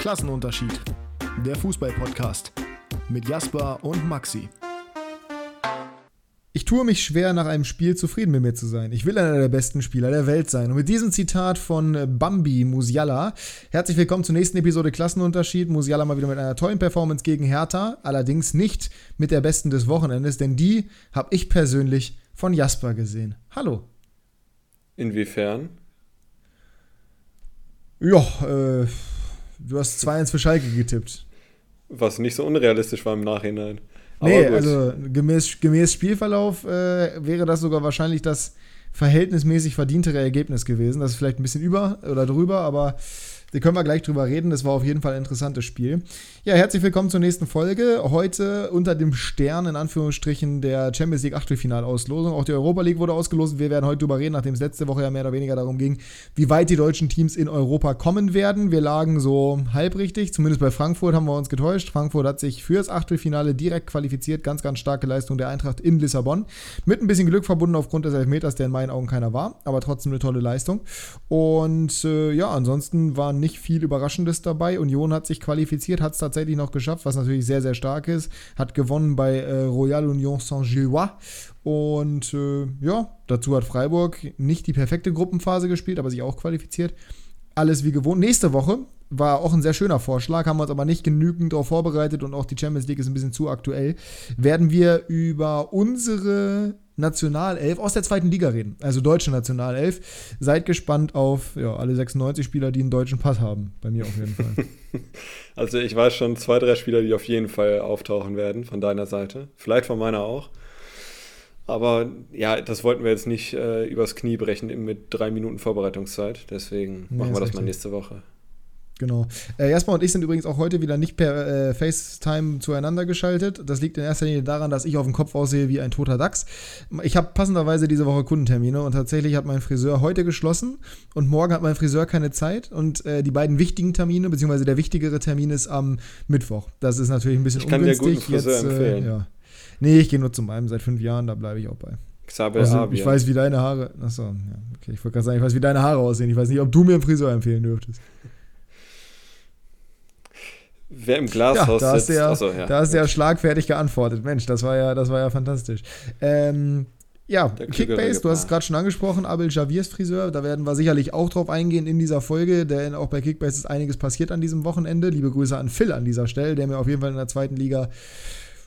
Klassenunterschied. Der Fußball-Podcast mit Jasper und Maxi. Ich tue mich schwer, nach einem Spiel zufrieden mit mir zu sein. Ich will einer der besten Spieler der Welt sein. Und mit diesem Zitat von Bambi Musiala, herzlich willkommen zur nächsten Episode Klassenunterschied. Musiala mal wieder mit einer tollen Performance gegen Hertha, allerdings nicht mit der besten des Wochenendes, denn die habe ich persönlich von Jasper gesehen. Hallo. Inwiefern? Ja, äh, du hast 2-1 für Schalke getippt. Was nicht so unrealistisch war im Nachhinein. Nee, also gemäß, gemäß Spielverlauf äh, wäre das sogar wahrscheinlich das verhältnismäßig verdientere Ergebnis gewesen. Das ist vielleicht ein bisschen über oder drüber, aber da können wir gleich drüber reden. Das war auf jeden Fall ein interessantes Spiel. Ja, herzlich willkommen zur nächsten Folge. Heute unter dem Stern, in Anführungsstrichen, der Champions League Achtelfinalauslosung. Auch die Europa League wurde ausgelost. Wir werden heute drüber reden, nachdem es letzte Woche ja mehr oder weniger darum ging, wie weit die deutschen Teams in Europa kommen werden. Wir lagen so halb richtig. Zumindest bei Frankfurt haben wir uns getäuscht. Frankfurt hat sich fürs Achtelfinale direkt qualifiziert. Ganz, ganz starke Leistung der Eintracht in Lissabon. Mit ein bisschen Glück verbunden aufgrund des Elfmeters, der in meinen Augen keiner war. Aber trotzdem eine tolle Leistung. Und äh, ja, ansonsten waren nicht viel Überraschendes dabei. Union hat sich qualifiziert, hat es tatsächlich noch geschafft, was natürlich sehr, sehr stark ist. Hat gewonnen bei äh, Royal Union Saint-Gillois. Und äh, ja, dazu hat Freiburg nicht die perfekte Gruppenphase gespielt, aber sich auch qualifiziert. Alles wie gewohnt. Nächste Woche war auch ein sehr schöner Vorschlag, haben wir uns aber nicht genügend darauf vorbereitet und auch die Champions League ist ein bisschen zu aktuell. Werden wir über unsere Nationalelf aus der zweiten Liga reden, also deutsche Nationalelf. Seid gespannt auf ja, alle 96 Spieler, die einen deutschen Pass haben. Bei mir auf jeden Fall. Also ich weiß schon zwei, drei Spieler, die auf jeden Fall auftauchen werden von deiner Seite. Vielleicht von meiner auch. Aber ja, das wollten wir jetzt nicht äh, übers Knie brechen mit drei Minuten Vorbereitungszeit. Deswegen nee, machen wir das richtig. mal nächste Woche. Genau. Äh, Jasper und ich sind übrigens auch heute wieder nicht per äh, FaceTime zueinander geschaltet. Das liegt in erster Linie daran, dass ich auf dem Kopf aussehe wie ein toter Dachs. Ich habe passenderweise diese Woche Kundentermine und tatsächlich hat mein Friseur heute geschlossen und morgen hat mein Friseur keine Zeit und äh, die beiden wichtigen Termine, beziehungsweise der wichtigere Termin ist am Mittwoch. Das ist natürlich ein bisschen ich kann ungünstig. Dir guten Friseur Jetzt, äh, empfehlen. ja. Nee, ich gehe nur zu meinem seit fünf Jahren, da bleibe ich auch bei. Xaber also, ich weiß, wie deine Haare. Achso, ja, okay. Ich wollte gerade sagen, ich weiß, wie deine Haare aussehen. Ich weiß nicht, ob du mir einen Friseur empfehlen dürftest. Wer im Glashaus ja, da sitzt. Der, Achso, ja. Da hast du ja schlagfertig geantwortet. Mensch, das war ja, das war ja fantastisch. Ähm, ja, Kickbase, du hast es gerade schon angesprochen, Abel Javiers Friseur, da werden wir sicherlich auch drauf eingehen in dieser Folge, denn auch bei Kickbase ist einiges passiert an diesem Wochenende. Liebe Grüße an Phil an dieser Stelle, der mir auf jeden Fall in der zweiten Liga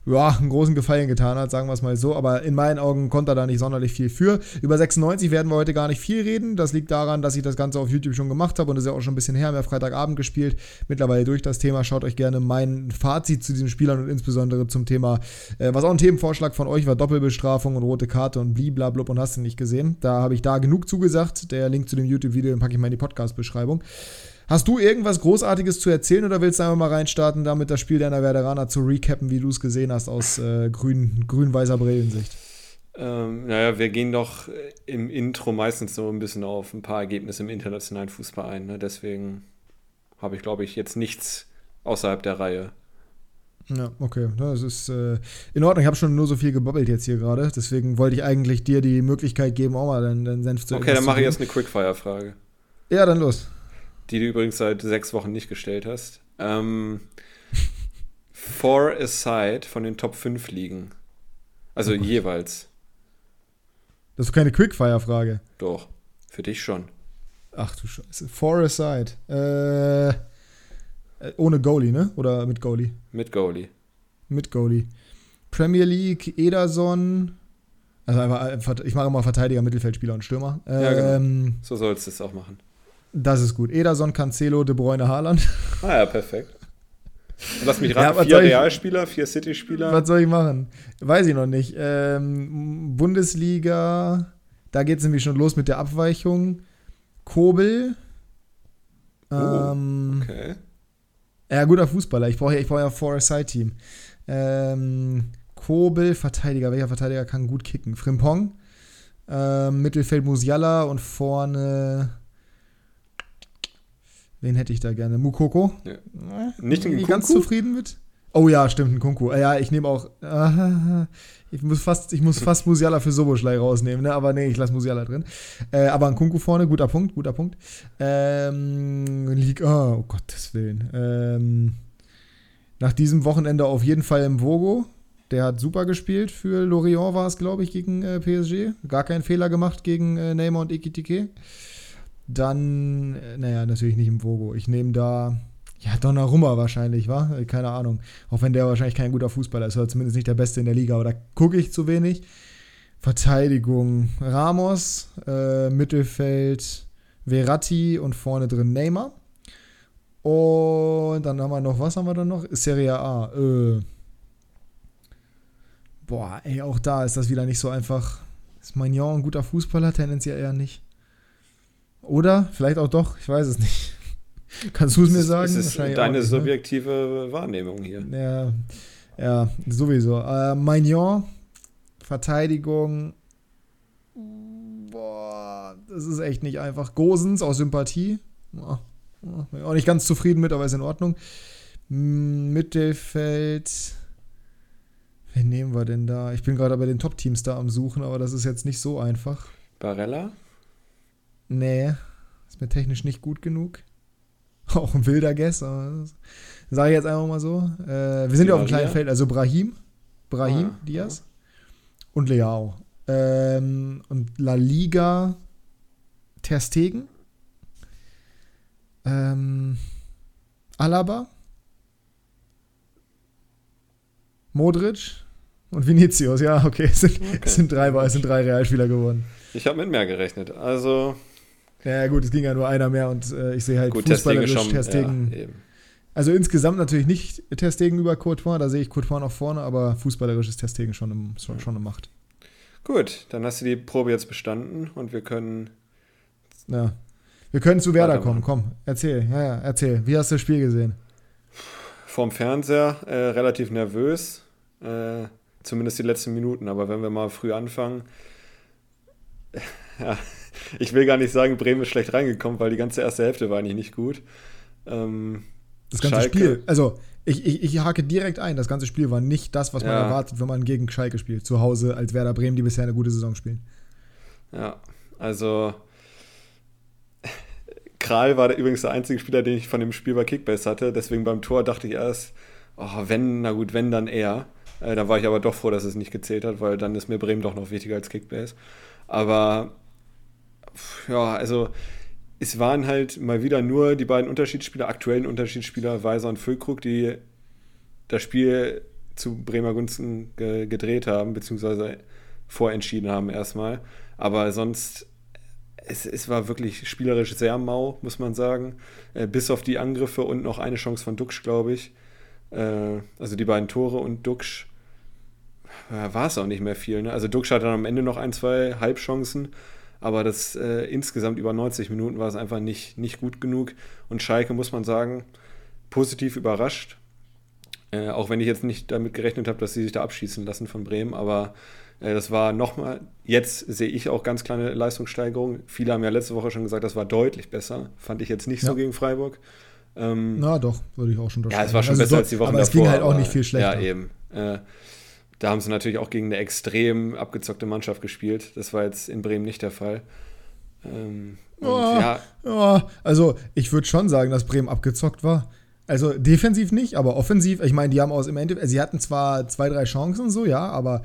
ja, einen großen Gefallen getan hat, sagen wir es mal so. Aber in meinen Augen konnte er da nicht sonderlich viel für. Über 96 werden wir heute gar nicht viel reden. Das liegt daran, dass ich das Ganze auf YouTube schon gemacht habe und das ist ja auch schon ein bisschen her. Mehr Freitagabend gespielt. Mittlerweile durch das Thema. Schaut euch gerne mein Fazit zu diesen Spielern und insbesondere zum Thema, äh, was auch ein Themenvorschlag von euch war, Doppelbestrafung und rote Karte und bliblablub und hast du nicht gesehen. Da habe ich da genug zugesagt. Der Link zu dem YouTube-Video packe ich mal in die Podcast-Beschreibung. Hast du irgendwas Großartiges zu erzählen oder willst du einfach mal reinstarten, damit das Spiel deiner Werderaner zu recappen, wie du es gesehen hast aus äh, grün, grün-weißer Brillensicht? Ähm, naja, wir gehen doch im Intro meistens so ein bisschen auf ein paar Ergebnisse im internationalen Fußball ein. Ne? Deswegen habe ich, glaube ich, jetzt nichts außerhalb der Reihe. Ja, okay. Das ist äh, in Ordnung. Ich habe schon nur so viel gebabbelt jetzt hier gerade. Deswegen wollte ich eigentlich dir die Möglichkeit geben, auch mal deinen, deinen Senf zu Okay, dann mache ich jetzt eine Quickfire-Frage. Ja, dann los die du übrigens seit sechs Wochen nicht gestellt hast. Ähm, for a side von den Top 5 liegen. Also oh jeweils. Das ist keine Quickfire-Frage. Doch, für dich schon. Ach du Scheiße. For a side. Äh, äh, ohne Goalie, ne? Oder mit Goalie? Mit Goalie. Mit Goalie. Premier League, Ederson. Also einfach, ich mache immer Verteidiger, Mittelfeldspieler und Stürmer. Ja, genau. Ähm, so sollst du es auch machen. Das ist gut. Ederson, Cancelo, De Bruyne, Haaland. Ah ja, perfekt. lass mich raten, ja, vier Realspieler, vier City-Spieler. Was soll ich machen? Weiß ich noch nicht. Ähm, Bundesliga, da geht es nämlich schon los mit der Abweichung. Kobel. Oh, ähm, okay. Ja, guter Fußballer. Ich brauche ja, brauch ja Four-Side-Team. Ähm, Kobel, Verteidiger. Welcher Verteidiger kann gut kicken? Frimpong. Ähm, Mittelfeld Musiala und vorne Wen hätte ich da gerne? Mukoko? Ja. Nicht ein ganz zufrieden mit? Oh ja, stimmt, ein Kunku. Ja, ich nehme auch. Äh, ich muss fast, ich muss fast Musiala für Soboschlei rausnehmen, ne? Aber nee, ich lasse Musiala drin. Äh, aber ein Kunku vorne, guter Punkt, guter Punkt. Ähm, Liga, oh, oh Gottes Willen. Ähm, nach diesem Wochenende auf jeden Fall im Vogo. Der hat super gespielt. Für Lorient war es, glaube ich, gegen äh, PSG. Gar keinen Fehler gemacht gegen äh, Neymar und Ikitike. Dann, äh, naja, natürlich nicht im Vogo. Ich nehme da, ja, Donnarumma wahrscheinlich, wa? Äh, keine Ahnung. Auch wenn der wahrscheinlich kein guter Fußballer ist, oder zumindest nicht der Beste in der Liga, aber da gucke ich zu wenig. Verteidigung Ramos, äh, Mittelfeld Verratti und vorne drin Neymar. Und dann haben wir noch, was haben wir dann noch? Serie A. Äh, boah, ey, auch da ist das wieder nicht so einfach. Ist Magnon ein guter Fußballer? Tendenziell eher nicht. Oder? Vielleicht auch doch, ich weiß es nicht. Kannst du es mir sagen? Das ist deine nicht, ne? subjektive ne? Wahrnehmung hier. Ja, ja sowieso. Äh, Magnon, Verteidigung. Boah, das ist echt nicht einfach. Gosens aus Sympathie. Boah, bin auch nicht ganz zufrieden mit, aber ist in Ordnung. Mittelfeld. Wen nehmen wir denn da? Ich bin gerade bei den Top-Teams da am Suchen, aber das ist jetzt nicht so einfach. Barella? Nee, ist mir technisch nicht gut genug. Auch ein wilder Guess, aber sage ich jetzt einfach mal so. Äh, wir sind ja auf einem kleinen Feld, also Brahim, Brahim ah, Diaz ja. und Leao. Ähm, und La Liga Ter Stegen. Ähm, Alaba. Modric und Vinicius. Ja, okay, es sind, okay. Es sind drei, es sind drei Realspieler geworden. Ich habe mit mehr gerechnet. Also ja, gut, es ging ja nur einer mehr und äh, ich sehe halt gut, fußballerisch Testegen. Ja, also insgesamt natürlich nicht Testegen über Courtois, da sehe ich Courtois noch vorne, aber fußballerisch ist Testegen schon, im, schon, schon eine Macht. Gut, dann hast du die Probe jetzt bestanden und wir können. Ja. Wir können zu Werder kommen. Komm, erzähl. Ja, ja, erzähl. Wie hast du das Spiel gesehen? Vorm Fernseher äh, relativ nervös. Äh, zumindest die letzten Minuten. Aber wenn wir mal früh anfangen. ja, ich will gar nicht sagen, Bremen ist schlecht reingekommen, weil die ganze erste Hälfte war eigentlich nicht gut. Ähm, das ganze Schalke, Spiel, also ich, ich, ich hake direkt ein, das ganze Spiel war nicht das, was man ja. erwartet, wenn man gegen Schalke spielt. Zu Hause als Werder Bremen, die bisher eine gute Saison spielen. Ja, also Kral war übrigens der einzige Spieler, den ich von dem Spiel bei Kickbase hatte. Deswegen beim Tor dachte ich erst, oh, wenn, na gut, wenn, dann er. Äh, da war ich aber doch froh, dass es nicht gezählt hat, weil dann ist mir Bremen doch noch wichtiger als Kickbase. Aber ja, also es waren halt mal wieder nur die beiden Unterschiedsspieler, aktuellen Unterschiedsspieler, Weiser und Füllkrug, die das Spiel zu Bremer Gunsten ge gedreht haben, beziehungsweise vorentschieden haben erstmal. Aber sonst, es, es war wirklich spielerisch sehr mau, muss man sagen. Äh, bis auf die Angriffe und noch eine Chance von Duxch, glaube ich. Äh, also die beiden Tore und Duxch ja, war es auch nicht mehr viel. Ne? Also Duxch hatte dann am Ende noch ein, zwei Halbchancen aber das äh, insgesamt über 90 Minuten war es einfach nicht, nicht gut genug. Und Schalke, muss man sagen, positiv überrascht. Äh, auch wenn ich jetzt nicht damit gerechnet habe, dass sie sich da abschießen lassen von Bremen, aber äh, das war nochmal, jetzt sehe ich auch ganz kleine Leistungssteigerung. Viele haben ja letzte Woche schon gesagt, das war deutlich besser. Fand ich jetzt nicht ja. so gegen Freiburg. Ähm, Na doch, würde ich auch schon Ja, es war schon also besser als die Wochen aber davor. Aber es ging halt auch nicht viel schlechter. Ja, eben. Äh, da haben sie natürlich auch gegen eine extrem abgezockte Mannschaft gespielt. Das war jetzt in Bremen nicht der Fall. Ähm, oh, ja. Oh, also, ich würde schon sagen, dass Bremen abgezockt war. Also defensiv nicht, aber offensiv. Ich meine, die haben aus im Endeffekt, sie hatten zwar zwei, drei Chancen so, ja, aber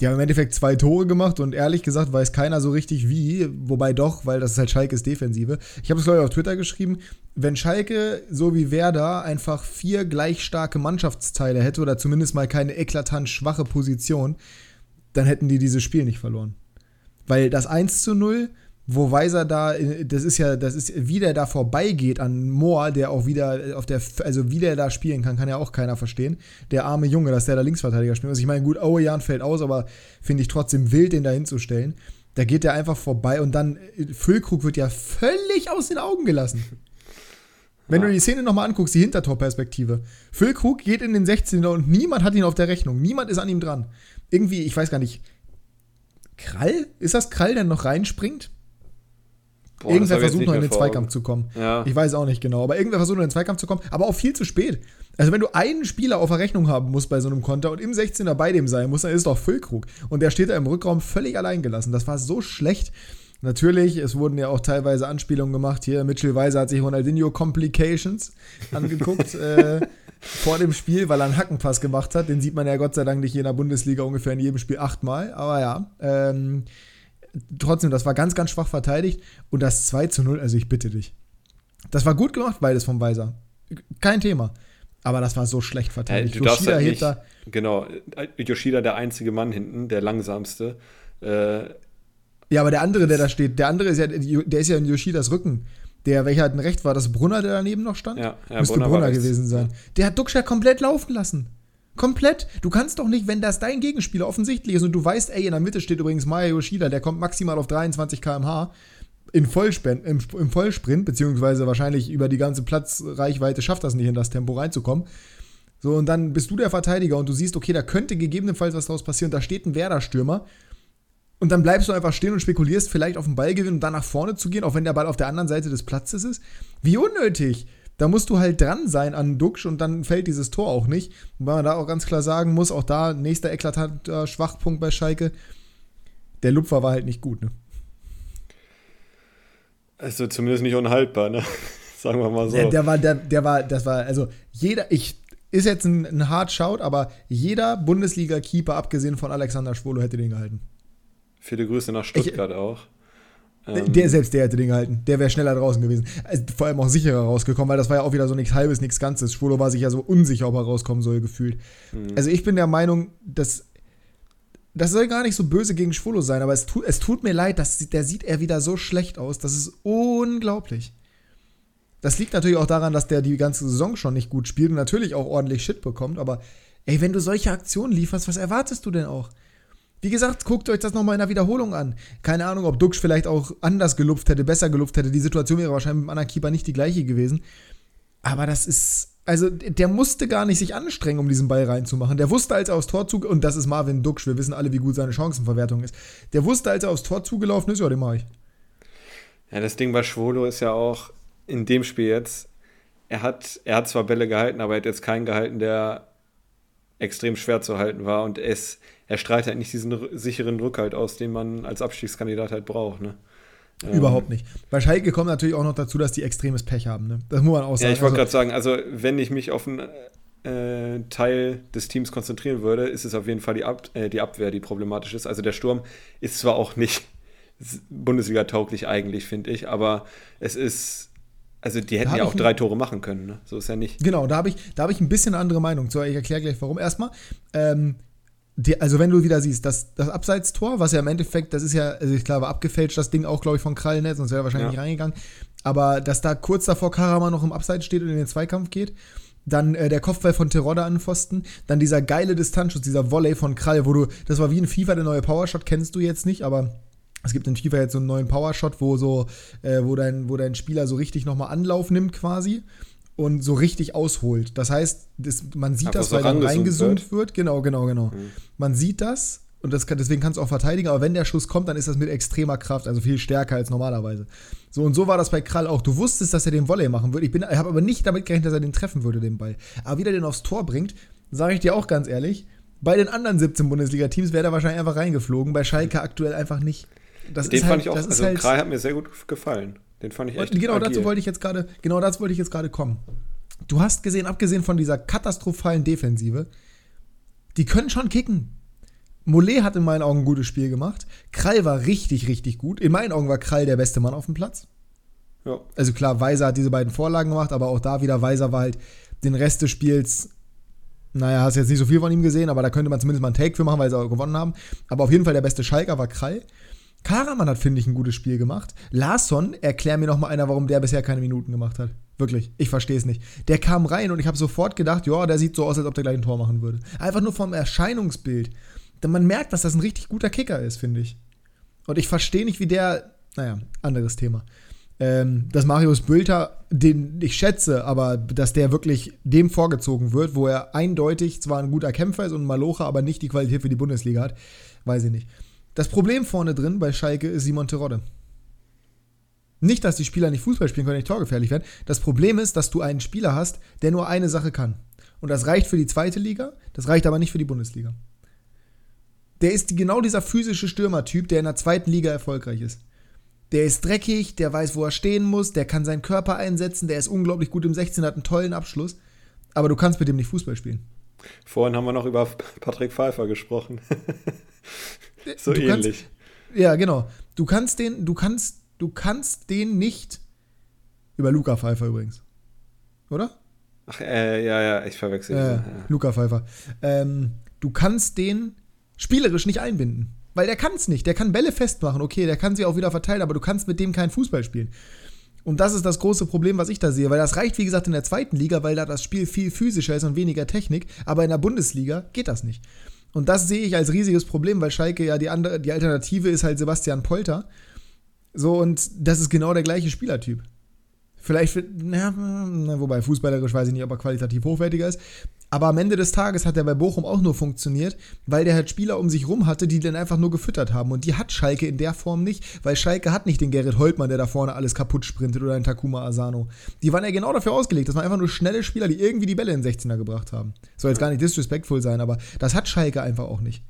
die haben im Endeffekt zwei Tore gemacht und ehrlich gesagt weiß keiner so richtig wie, wobei doch, weil das ist halt Schalkes Defensive. Ich habe es, glaube ich, auf Twitter geschrieben, wenn Schalke so wie Werder einfach vier gleich starke Mannschaftsteile hätte oder zumindest mal keine eklatant schwache Position, dann hätten die dieses Spiel nicht verloren. Weil das 1 zu 0 wo Weiser da, das ist ja, das ist, wie der da vorbeigeht an Mohr, der auch wieder auf der, also wie der da spielen kann, kann ja auch keiner verstehen. Der arme Junge, dass der da Linksverteidiger spielt. Also ich meine, gut, Aue Jan fällt aus, aber finde ich trotzdem wild, den da hinzustellen. Da geht der einfach vorbei und dann, Füllkrug wird ja völlig aus den Augen gelassen. Wenn du die Szene nochmal anguckst, die Hintertorperspektive. Füllkrug geht in den 16er und niemand hat ihn auf der Rechnung. Niemand ist an ihm dran. Irgendwie, ich weiß gar nicht, Krall? Ist das Krall, der noch reinspringt? Boah, irgendwer versucht noch in den Zweikampf zu kommen. Ja. Ich weiß auch nicht genau, aber irgendwer versucht noch in den Zweikampf zu kommen, aber auch viel zu spät. Also wenn du einen Spieler auf der Rechnung haben musst bei so einem Konter und im 16er bei dem sein muss, dann ist es doch Füllkrug. Und der steht da im Rückraum völlig allein gelassen. Das war so schlecht. Natürlich, es wurden ja auch teilweise Anspielungen gemacht. Hier, Mitchell Weiser hat sich Ronaldinho Complications angeguckt äh, vor dem Spiel, weil er einen Hackenpass gemacht hat. Den sieht man ja Gott sei Dank nicht in der Bundesliga ungefähr in jedem Spiel achtmal. Aber ja, ähm, trotzdem, das war ganz, ganz schwach verteidigt. Und das 2 zu 0, also ich bitte dich. Das war gut gemacht, beides vom Weiser. Kein Thema. Aber das war so schlecht verteidigt. Äh, du Yoshida halt nicht, genau, Yoshida der einzige Mann hinten, der langsamste. Äh, ja, aber der andere, der da steht, der andere ist ja, der ist ja in Yoshidas Rücken. Der, welcher halt ein Recht war, das Brunner, der daneben noch stand? Ja, ja Müsste Brunner, Brunner gewesen sein. Der hat Duxcher komplett laufen lassen. Komplett. Du kannst doch nicht, wenn das dein Gegenspieler offensichtlich ist und du weißt, ey, in der Mitte steht übrigens Maya Yoshida, der kommt maximal auf 23 km/h in Vollsprint, im, im Vollsprint, beziehungsweise wahrscheinlich über die ganze Platzreichweite schafft das nicht, in das Tempo reinzukommen. So, und dann bist du der Verteidiger und du siehst, okay, da könnte gegebenenfalls was draus passieren. Da steht ein Werder-Stürmer und dann bleibst du einfach stehen und spekulierst, vielleicht auf den Ball gewinnen und dann nach vorne zu gehen, auch wenn der Ball auf der anderen Seite des Platzes ist. Wie unnötig! Da musst du halt dran sein an Duxch und dann fällt dieses Tor auch nicht. Wobei man da auch ganz klar sagen muss, auch da nächster eklatanter Schwachpunkt bei Schalke. Der Lupfer war halt nicht gut, ne? Also zumindest nicht unhaltbar, ne? Sagen wir mal so. Der, der, war, der, der war, das war, also jeder, ich, ist jetzt ein, ein Hard Shout, aber jeder Bundesliga-Keeper, abgesehen von Alexander Schwolo, hätte den gehalten. Viele Grüße nach Stuttgart ich, auch. Ähm, der selbst, der hätte den gehalten. Der wäre schneller draußen gewesen. Also, vor allem auch sicherer rausgekommen, weil das war ja auch wieder so nichts Halbes, nichts Ganzes. Schwolo war sich ja so unsicher, ob er rauskommen soll, gefühlt. Mhm. Also ich bin der Meinung, dass das soll gar nicht so böse gegen Schwolo sein, aber es tut, es tut mir leid, dass, der sieht er wieder so schlecht aus. Das ist unglaublich. Das liegt natürlich auch daran, dass der die ganze Saison schon nicht gut spielt und natürlich auch ordentlich Shit bekommt, aber ey, wenn du solche Aktionen lieferst, was erwartest du denn auch? Wie gesagt, guckt euch das nochmal in der Wiederholung an. Keine Ahnung, ob Duxch vielleicht auch anders gelupft hätte, besser gelupft hätte. Die Situation wäre wahrscheinlich mit dem anderen Keeper nicht die gleiche gewesen. Aber das ist. Also, der musste gar nicht sich anstrengen, um diesen Ball reinzumachen. Der wusste, als er aufs Tor zug und das ist Marvin Duxch, wir wissen alle, wie gut seine Chancenverwertung ist. Der wusste, als er aufs Tor zugelaufen ist, ja, den mache ich. Ja, das Ding bei Schwolo ist ja auch in dem Spiel jetzt, er hat, er hat zwar Bälle gehalten, aber er hat jetzt keinen gehalten, der extrem schwer zu halten war und es, er strahlt halt nicht diesen sicheren Rückhalt aus, den man als Abstiegskandidat halt braucht. Ne? Ähm, Überhaupt nicht. Bei Schalke kommt natürlich auch noch dazu, dass die extremes Pech haben. Ne? Das muss man auch sagen. Ja, ich wollte also, gerade sagen, also wenn ich mich auf einen äh, Teil des Teams konzentrieren würde, ist es auf jeden Fall die, Ab äh, die Abwehr, die problematisch ist. Also der Sturm ist zwar auch nicht Bundesliga-tauglich eigentlich, finde ich, aber es ist also die hätten ja auch drei Tore machen können, ne? So ist ja nicht. Genau, da habe ich, hab ich ein bisschen andere Meinung. So, ich erkläre gleich warum. Erstmal, ähm, die, also wenn du wieder siehst, das, das Abseitstor, was ja im Endeffekt, das ist ja, also ich glaube, abgefälscht, das Ding auch, glaube ich, von Krallenetz, sonst wäre er wahrscheinlich ja. nicht reingegangen. Aber dass da kurz davor Karaman noch im Abseits steht und in den Zweikampf geht, dann äh, der Kopfball von Terodde an Pfosten, dann dieser geile Distanzschuss, dieser Volley von Krall, wo du, das war wie ein FIFA, der neue Powershot, kennst du jetzt nicht, aber es gibt in FIFA jetzt so einen neuen Powershot, wo so, äh, wo, dein, wo dein Spieler so richtig nochmal Anlauf nimmt quasi und so richtig ausholt. Das heißt, das, man sieht aber das, weil dann reingezoomt wird. wird. Genau, genau, genau. Mhm. Man sieht das und das kann, deswegen kannst du auch verteidigen, aber wenn der Schuss kommt, dann ist das mit extremer Kraft, also viel stärker als normalerweise. So und so war das bei Krall auch. Du wusstest, dass er den Volley machen würde. Ich, ich habe aber nicht damit gerechnet, dass er den treffen würde, den Ball. Aber wie der den aufs Tor bringt, sage ich dir auch ganz ehrlich, bei den anderen 17 Bundesliga-Teams wäre er wahrscheinlich einfach reingeflogen, bei Schalke aktuell einfach nicht. Das den fand halt, ich auch, also halt, Krall hat mir sehr gut gefallen. Den fand ich echt Genau agil. dazu wollte ich jetzt gerade, genau dazu wollte ich jetzt gerade kommen. Du hast gesehen, abgesehen von dieser katastrophalen Defensive, die können schon kicken. Mollet hat in meinen Augen ein gutes Spiel gemacht. Krall war richtig, richtig gut. In meinen Augen war Krall der beste Mann auf dem Platz. Ja. Also klar, Weiser hat diese beiden Vorlagen gemacht, aber auch da wieder, Weiser war halt den Rest des Spiels, naja, hast jetzt nicht so viel von ihm gesehen, aber da könnte man zumindest mal einen Take für machen, weil sie auch gewonnen haben. Aber auf jeden Fall der beste Schalker war Krall. Karaman hat, finde ich, ein gutes Spiel gemacht. Larsson, erklär mir noch mal einer, warum der bisher keine Minuten gemacht hat. Wirklich, ich verstehe es nicht. Der kam rein und ich habe sofort gedacht, ja, der sieht so aus, als ob der gleich ein Tor machen würde. Einfach nur vom Erscheinungsbild. Denn man merkt, dass das ein richtig guter Kicker ist, finde ich. Und ich verstehe nicht, wie der, naja, anderes Thema. Ähm, dass Marius Bülter, den ich schätze, aber dass der wirklich dem vorgezogen wird, wo er eindeutig zwar ein guter Kämpfer ist und ein Malocher, aber nicht die Qualität für die Bundesliga hat, weiß ich nicht. Das Problem vorne drin bei Schalke ist Simon Terodde. Nicht, dass die Spieler nicht Fußball spielen können, nicht torgefährlich werden. Das Problem ist, dass du einen Spieler hast, der nur eine Sache kann. Und das reicht für die zweite Liga, das reicht aber nicht für die Bundesliga. Der ist genau dieser physische Stürmertyp, der in der zweiten Liga erfolgreich ist. Der ist dreckig, der weiß, wo er stehen muss, der kann seinen Körper einsetzen, der ist unglaublich gut im 16, hat einen tollen Abschluss. Aber du kannst mit dem nicht Fußball spielen. Vorhin haben wir noch über Patrick Pfeiffer gesprochen. so Du ähnlich. Ja, genau. Du kannst den, du kannst, du kannst den nicht über Luca Pfeiffer übrigens. Oder? Ach, äh, ja, ja, ich verwechsel. Äh, ja. Luca Pfeiffer. Ähm, du kannst den spielerisch nicht einbinden. Weil der kann es nicht. Der kann Bälle festmachen, okay, der kann sie auch wieder verteilen, aber du kannst mit dem keinen Fußball spielen. Und das ist das große Problem, was ich da sehe, weil das reicht, wie gesagt, in der zweiten Liga, weil da das Spiel viel physischer ist und weniger Technik, aber in der Bundesliga geht das nicht. Und das sehe ich als riesiges Problem, weil Schalke ja die andere, die Alternative ist halt Sebastian Polter. So, und das ist genau der gleiche Spielertyp. Vielleicht, wird- na, na, wobei fußballerisch weiß ich nicht, ob er qualitativ hochwertiger ist. Aber am Ende des Tages hat er bei Bochum auch nur funktioniert, weil der halt Spieler um sich rum hatte, die den einfach nur gefüttert haben. Und die hat Schalke in der Form nicht, weil Schalke hat nicht den Gerrit Holtmann, der da vorne alles kaputt sprintet oder einen Takuma Asano. Die waren ja genau dafür ausgelegt. Das waren einfach nur schnelle Spieler, die irgendwie die Bälle in den 16er gebracht haben. Soll jetzt gar nicht disrespectful sein, aber das hat Schalke einfach auch nicht.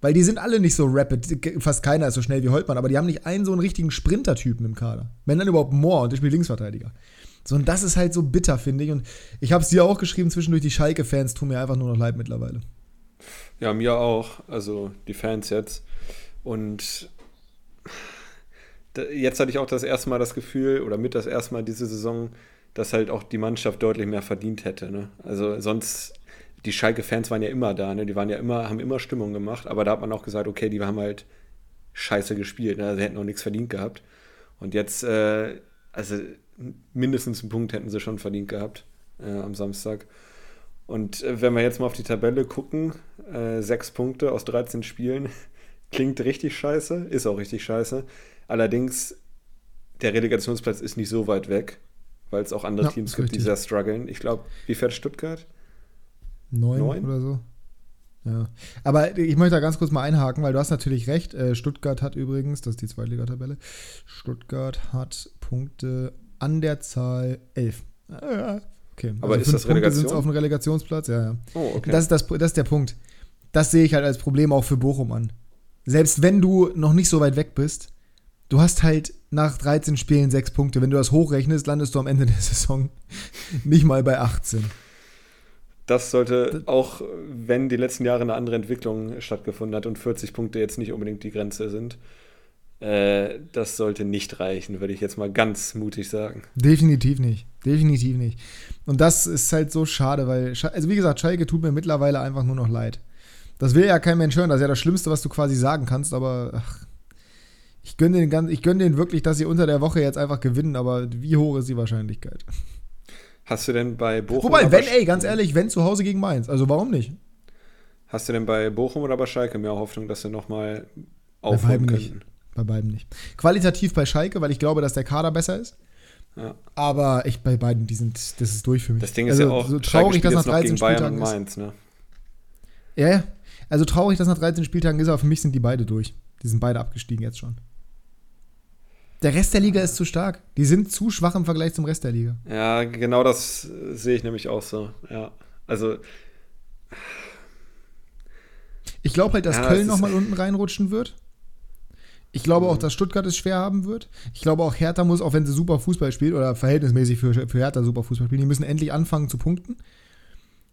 Weil die sind alle nicht so rapid, fast keiner ist so schnell wie Holtmann, aber die haben nicht einen so einen richtigen Sprinter-Typen im Kader. Wenn dann überhaupt Moore und der spielt Linksverteidiger. So, und das ist halt so bitter, finde ich. Und ich habe es dir auch geschrieben, zwischendurch die Schalke-Fans tun mir einfach nur noch leid mittlerweile. Ja, mir auch. Also die Fans jetzt. Und jetzt hatte ich auch das erste Mal das Gefühl, oder mit das erste Mal diese Saison, dass halt auch die Mannschaft deutlich mehr verdient hätte. Ne? Also sonst, die Schalke-Fans waren ja immer da, ne? Die waren ja immer, haben immer Stimmung gemacht, aber da hat man auch gesagt, okay, die haben halt scheiße gespielt, ne? Sie hätten auch nichts verdient gehabt. Und jetzt, äh, also mindestens einen Punkt hätten sie schon verdient gehabt äh, am Samstag. Und äh, wenn wir jetzt mal auf die Tabelle gucken, äh, sechs Punkte aus 13 Spielen, klingt richtig scheiße, ist auch richtig scheiße. Allerdings, der Relegationsplatz ist nicht so weit weg, weil es auch andere Ja, Teams gibt, die sehr strugglen. Ich glaube, wie fährt Stuttgart? Neun, Neun? oder so. Ja. Aber ich möchte da ganz kurz mal einhaken, weil du hast natürlich recht. Äh, Stuttgart hat übrigens, das ist die Zweitligatabelle, Stuttgart hat Punkte an der Zahl 11. Ah, Okay. Aber ist fünf das Punkte Relegation? sind's auf dem Relegationsplatz, ja, ja. Oh, okay. Das, ist das, das ist der Punkt. Das sehe ich halt als Problem auch für Bochum an. Selbst wenn du noch nicht so weit weg bist, du hast halt nach 13 Spielen sechs Punkte. Wenn du das hochrechnest, landest du am Ende der Saison nicht mal bei 18. Das sollte auch, wenn die letzten Jahre eine andere Entwicklung stattgefunden hat und 40 Punkte jetzt nicht unbedingt die Grenze sind, äh, das sollte nicht reichen, würde ich jetzt mal ganz mutig sagen. Definitiv nicht. Definitiv nicht. Und das ist halt so schade, weil, also wie gesagt, Schalke tut mir mittlerweile einfach nur noch leid. Das will ja kein Mensch hören, das ist ja das Schlimmste, was du quasi sagen kannst, aber ach, ich gönne denen, ganz- ich denen wirklich, dass sie unter der Woche jetzt einfach gewinnen, aber wie hoch ist die Wahrscheinlichkeit? Hast du denn bei Bochum Wobei, wenn, ey, ganz ehrlich, wenn zu Hause gegen Mainz, also warum nicht? Hast du denn bei Bochum oder bei Schalke mehr Hoffnung, dass sie nochmal aufholen nicht. Bei beiden nicht. Qualitativ bei Schalke, weil ich glaube, dass der Kader besser ist. Ja. Aber ich bei beiden, die sind, das ist durch für mich. Das Ding ist also, ja auch, so traurig, dass nach jetzt noch 13 gegen Bayern Spieltagen. Mainz, ne? Ja, ja. Also traurig, dass nach 13 Spieltagen ist, aber für mich sind die beide durch. Die sind beide abgestiegen jetzt schon. Der Rest der Liga ist zu stark. Die sind zu schwach im Vergleich zum Rest der Liga. Ja, genau das äh, sehe ich nämlich auch so. Ja, also Ich glaube halt, dass Ja, Köln nochmal unten reinrutschen wird. Ich glaube Mhm. auch, dass Stuttgart es schwer haben wird. Ich glaube auch, Hertha muss, auch wenn sie super Fußball spielt oder verhältnismäßig für, für Hertha super Fußball spielen, die müssen endlich anfangen zu punkten.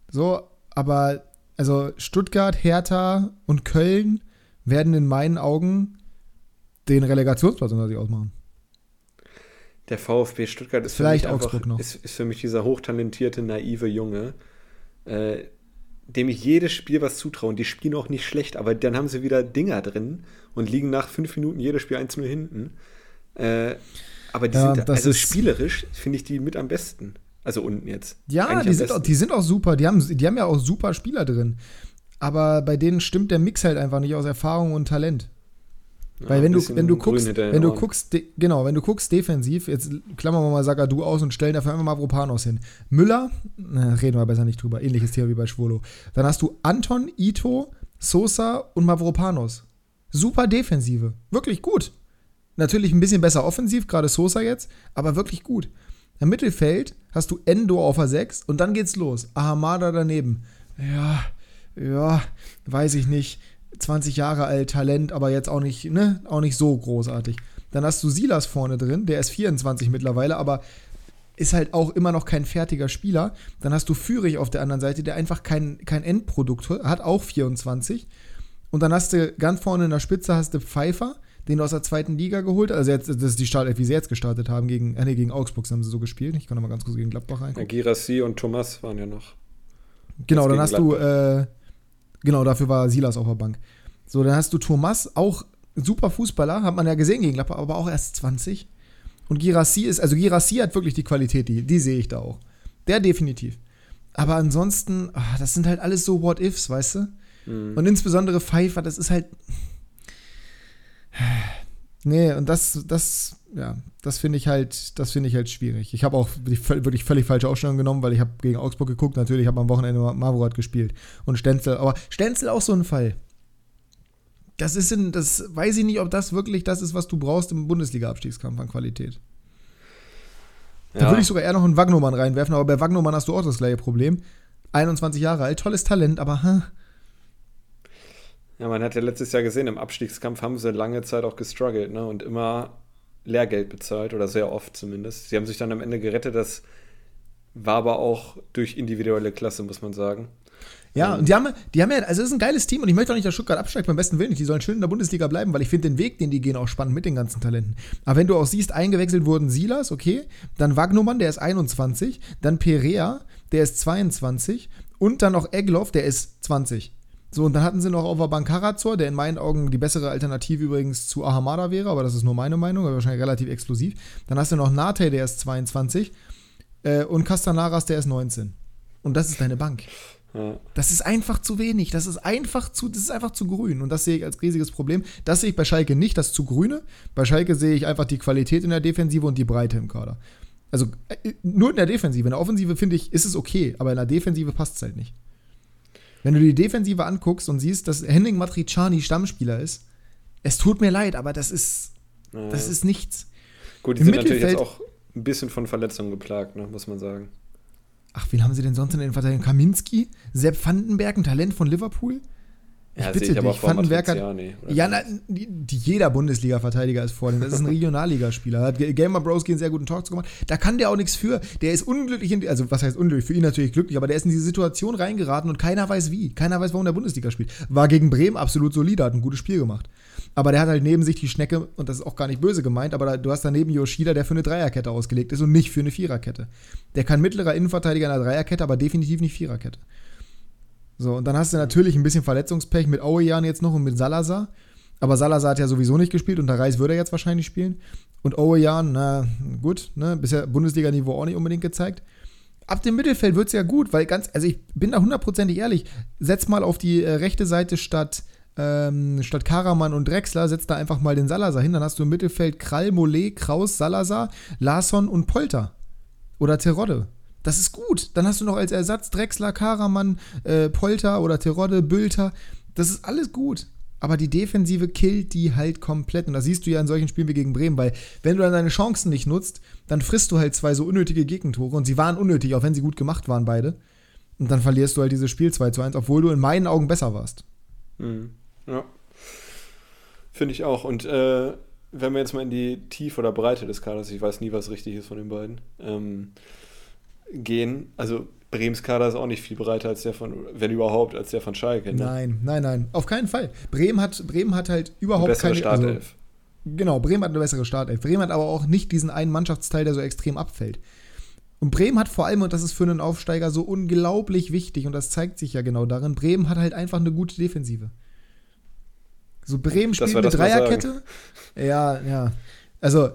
So, aber also Stuttgart, Hertha und Köln werden in meinen Augen den Relegationsplatz unter sich ausmachen. der VfB Stuttgart ist Vielleicht für mich Augsburg noch. Ist, ist für mich dieser hochtalentierte, naive Junge, äh, dem ich jedes Spiel was zutraue. Und die spielen auch nicht schlecht, aber dann haben sie wieder Dinger drin und liegen nach fünf Minuten jedes Spiel 1-0 hinten. Äh, aber die Ja, sind, also spielerisch finde ich die mit am besten. Also unten jetzt. Ja, Eigentlich die sind, auch, die sind auch super. Die haben, die haben ja auch super Spieler drin. Aber bei denen stimmt der Mix halt einfach nicht aus Erfahrung und Talent. Ja, Weil wenn du, wenn du guckst, wenn du Ohren. guckst, genau, wenn du guckst defensiv, jetzt klammern wir mal Sagadu aus und stellen dafür einfach mal Mavropanos hin. Müller, na, reden wir besser nicht drüber, ähnliches Thema wie bei Schwolo. Dann hast du Anton, Ito, Sosa und Mavropanos. Super Defensive, wirklich gut. Natürlich ein bisschen besser offensiv, gerade Sosa jetzt, aber wirklich gut. Im Mittelfeld hast du Endo auf der 6 und dann geht's los. Ahamada daneben. Ja, ja, weiß ich nicht. 20 Jahre alt, Talent, aber jetzt auch nicht, ne, auch nicht so großartig. Dann hast du Silas vorne drin, der ist 24 mittlerweile, aber ist halt auch immer noch kein fertiger Spieler. Dann hast du Fürich auf der anderen Seite, der einfach kein, kein Endprodukt hat, auch 24. Und dann hast du ganz vorne in der Spitze hast du Pfeiffer, den du aus der zweiten Liga geholt. Also jetzt, das ist die Startelf, wie sie jetzt gestartet haben, gegen, äh, nee, gegen Augsburg haben sie so gespielt. Ich kann noch mal ganz kurz gegen Gladbach rein. Ja, Girassi und Thomas waren ja noch. Genau, dann hast Gladbach. du, äh, genau, dafür war Silas auf der Bank. So, dann hast du Thomas, auch super Fußballer, hat man ja gesehen gegen Gladbach, aber auch erst 20. Und Girassi ist, also Girassi hat wirklich die Qualität, die, die sehe ich da auch. Der definitiv. Aber ansonsten, ach, das sind halt alles so What-Ifs, weißt du? Mhm. Und insbesondere Pfeiffer, das ist halt. Nee, und das, das, ja, das finde ich halt, das finde ich halt schwierig. Ich habe auch wirklich völlig falsche Ausstellung genommen, weil ich habe gegen Augsburg geguckt. Natürlich habe am Wochenende Mavroat gespielt und Stenzel. Aber Stenzel auch so ein Fall. Das ist in, das weiß ich nicht, ob das wirklich das ist, was du brauchst im Bundesliga-Abstiegskampf an Qualität. Ja. Da würde ich sogar eher noch einen Wagnomann reinwerfen, aber bei Wagnomann hast du auch das gleiche Problem. 21 Jahre alt, tolles Talent, aber hm. Ja, man hat ja letztes Jahr gesehen, im Abstiegskampf haben sie lange Zeit auch gestruggelt, ne? Und immer Lehrgeld bezahlt, oder sehr oft zumindest. Sie haben sich dann am Ende gerettet, das war aber auch durch individuelle Klasse, muss man sagen. Ja, und die haben, die haben ja, also es ist ein geiles Team und ich möchte auch nicht, dass Stuttgart absteigt, beim besten Willen nicht. Die sollen schön in der Bundesliga bleiben, weil ich finde den Weg, den die gehen, auch spannend mit den ganzen Talenten. Aber wenn du auch siehst, eingewechselt wurden Silas, okay, dann Wagnumann, der ist 21, dann Perea, der ist 22 und dann noch Egloff, der ist 20. So, und dann hatten sie noch auf der Bank Karazor, der in meinen Augen die bessere Alternative übrigens zu Ahamada wäre, aber das ist nur meine Meinung, aber wahrscheinlich relativ exklusiv. Dann hast du noch Nate, der ist 22 äh, und Castanaras, der ist 19. Und das ist deine Bank. Das ist einfach zu wenig. Das ist einfach zu, das ist einfach zu grün. Und das sehe ich als riesiges Problem. Das sehe ich bei Schalke nicht, das zu grüne. Bei Schalke sehe ich einfach die Qualität in der Defensive und die Breite im Kader. Also äh, nur in der Defensive. In der Offensive finde ich, ist es okay, aber in der Defensive passt es halt nicht. Wenn du die Defensive anguckst und siehst, dass Henning Matriciani Stammspieler ist, es tut mir leid, aber das ist, ja. das ist nichts. Gut, die Im sind natürlich jetzt auch ein bisschen von Verletzungen geplagt, ne, muss man sagen. Ach, wen haben sie denn sonst in den Verteidigungen? Kaminski? Sepp Vandenberg, ein Talent von Liverpool? Ich ja, bitte dich, Vandenberg hat, Ja, na, die, die, jeder Bundesliga-Verteidiger ist vor dem. Das ist ein Regionalligaspieler. Hat Gamer Bros einen sehr guten Talk zu gemacht. Da kann der auch nichts für. Der ist unglücklich, in, also was heißt unglücklich? Für ihn natürlich glücklich, aber der ist in diese Situation reingeraten und keiner weiß wie. Keiner weiß, warum der Bundesliga spielt. War gegen Bremen absolut solide, hat ein gutes Spiel gemacht. Aber der hat halt neben sich die Schnecke, und das ist auch gar nicht böse gemeint, aber da, du hast daneben Yoshida, der für eine Dreierkette ausgelegt ist und nicht für eine Viererkette. Der kann mittlerer Innenverteidiger in einer Dreierkette, aber definitiv nicht Viererkette. So, und dann hast du natürlich ein bisschen Verletzungspech mit Auejan jetzt noch und mit Salazar. Aber Salazar hat ja sowieso nicht gespielt und der Reis würde er jetzt wahrscheinlich spielen. Und Auejan, na gut, ne, bisher Bundesliga-Niveau auch nicht unbedingt gezeigt. Ab dem Mittelfeld wird es ja gut, weil ganz, also ich bin da hundertprozentig ehrlich, setz mal auf die äh, rechte Seite statt ähm, statt Karaman und Drexler setzt da einfach mal den Salazar hin. Dann hast du im Mittelfeld Krall, Mollet, Kraus, Salazar, Larsson und Polter. Oder Terodde. Das ist gut. Dann hast du noch als Ersatz Drexler, Karaman, äh, Polter oder Terodde, Bülter. Das ist alles gut. Aber die Defensive killt die halt komplett. Und das siehst du ja in solchen Spielen wie gegen Bremen, weil wenn du dann deine Chancen nicht nutzt, dann frisst du halt zwei so unnötige Gegentore. Und sie waren unnötig, auch wenn sie gut gemacht waren, beide. Und dann verlierst du halt dieses Spiel 2 zu 1, obwohl du in meinen Augen besser warst. Mhm. Ja. Finde ich auch. Und äh, wenn wir jetzt mal in die Tiefe oder Breite des Kaders, ich weiß nie, was richtig ist von den beiden, ähm, gehen, also Brems Kader ist auch nicht viel breiter als der von, wenn überhaupt, als der von Schalke. Ne? Nein, nein, nein, auf keinen Fall. Bremen hat, Bremen hat halt überhaupt eine bessere keine also Startelf. Also, genau, Bremen hat eine bessere Startelf. Bremen hat aber auch nicht diesen einen Mannschaftsteil, der so extrem abfällt. Und Bremen hat vor allem, und das ist für einen Aufsteiger so unglaublich wichtig, und das zeigt sich ja genau darin, Bremen hat halt einfach eine gute Defensive. So Bremen spielt eine Dreierkette. Ja, ja. Also,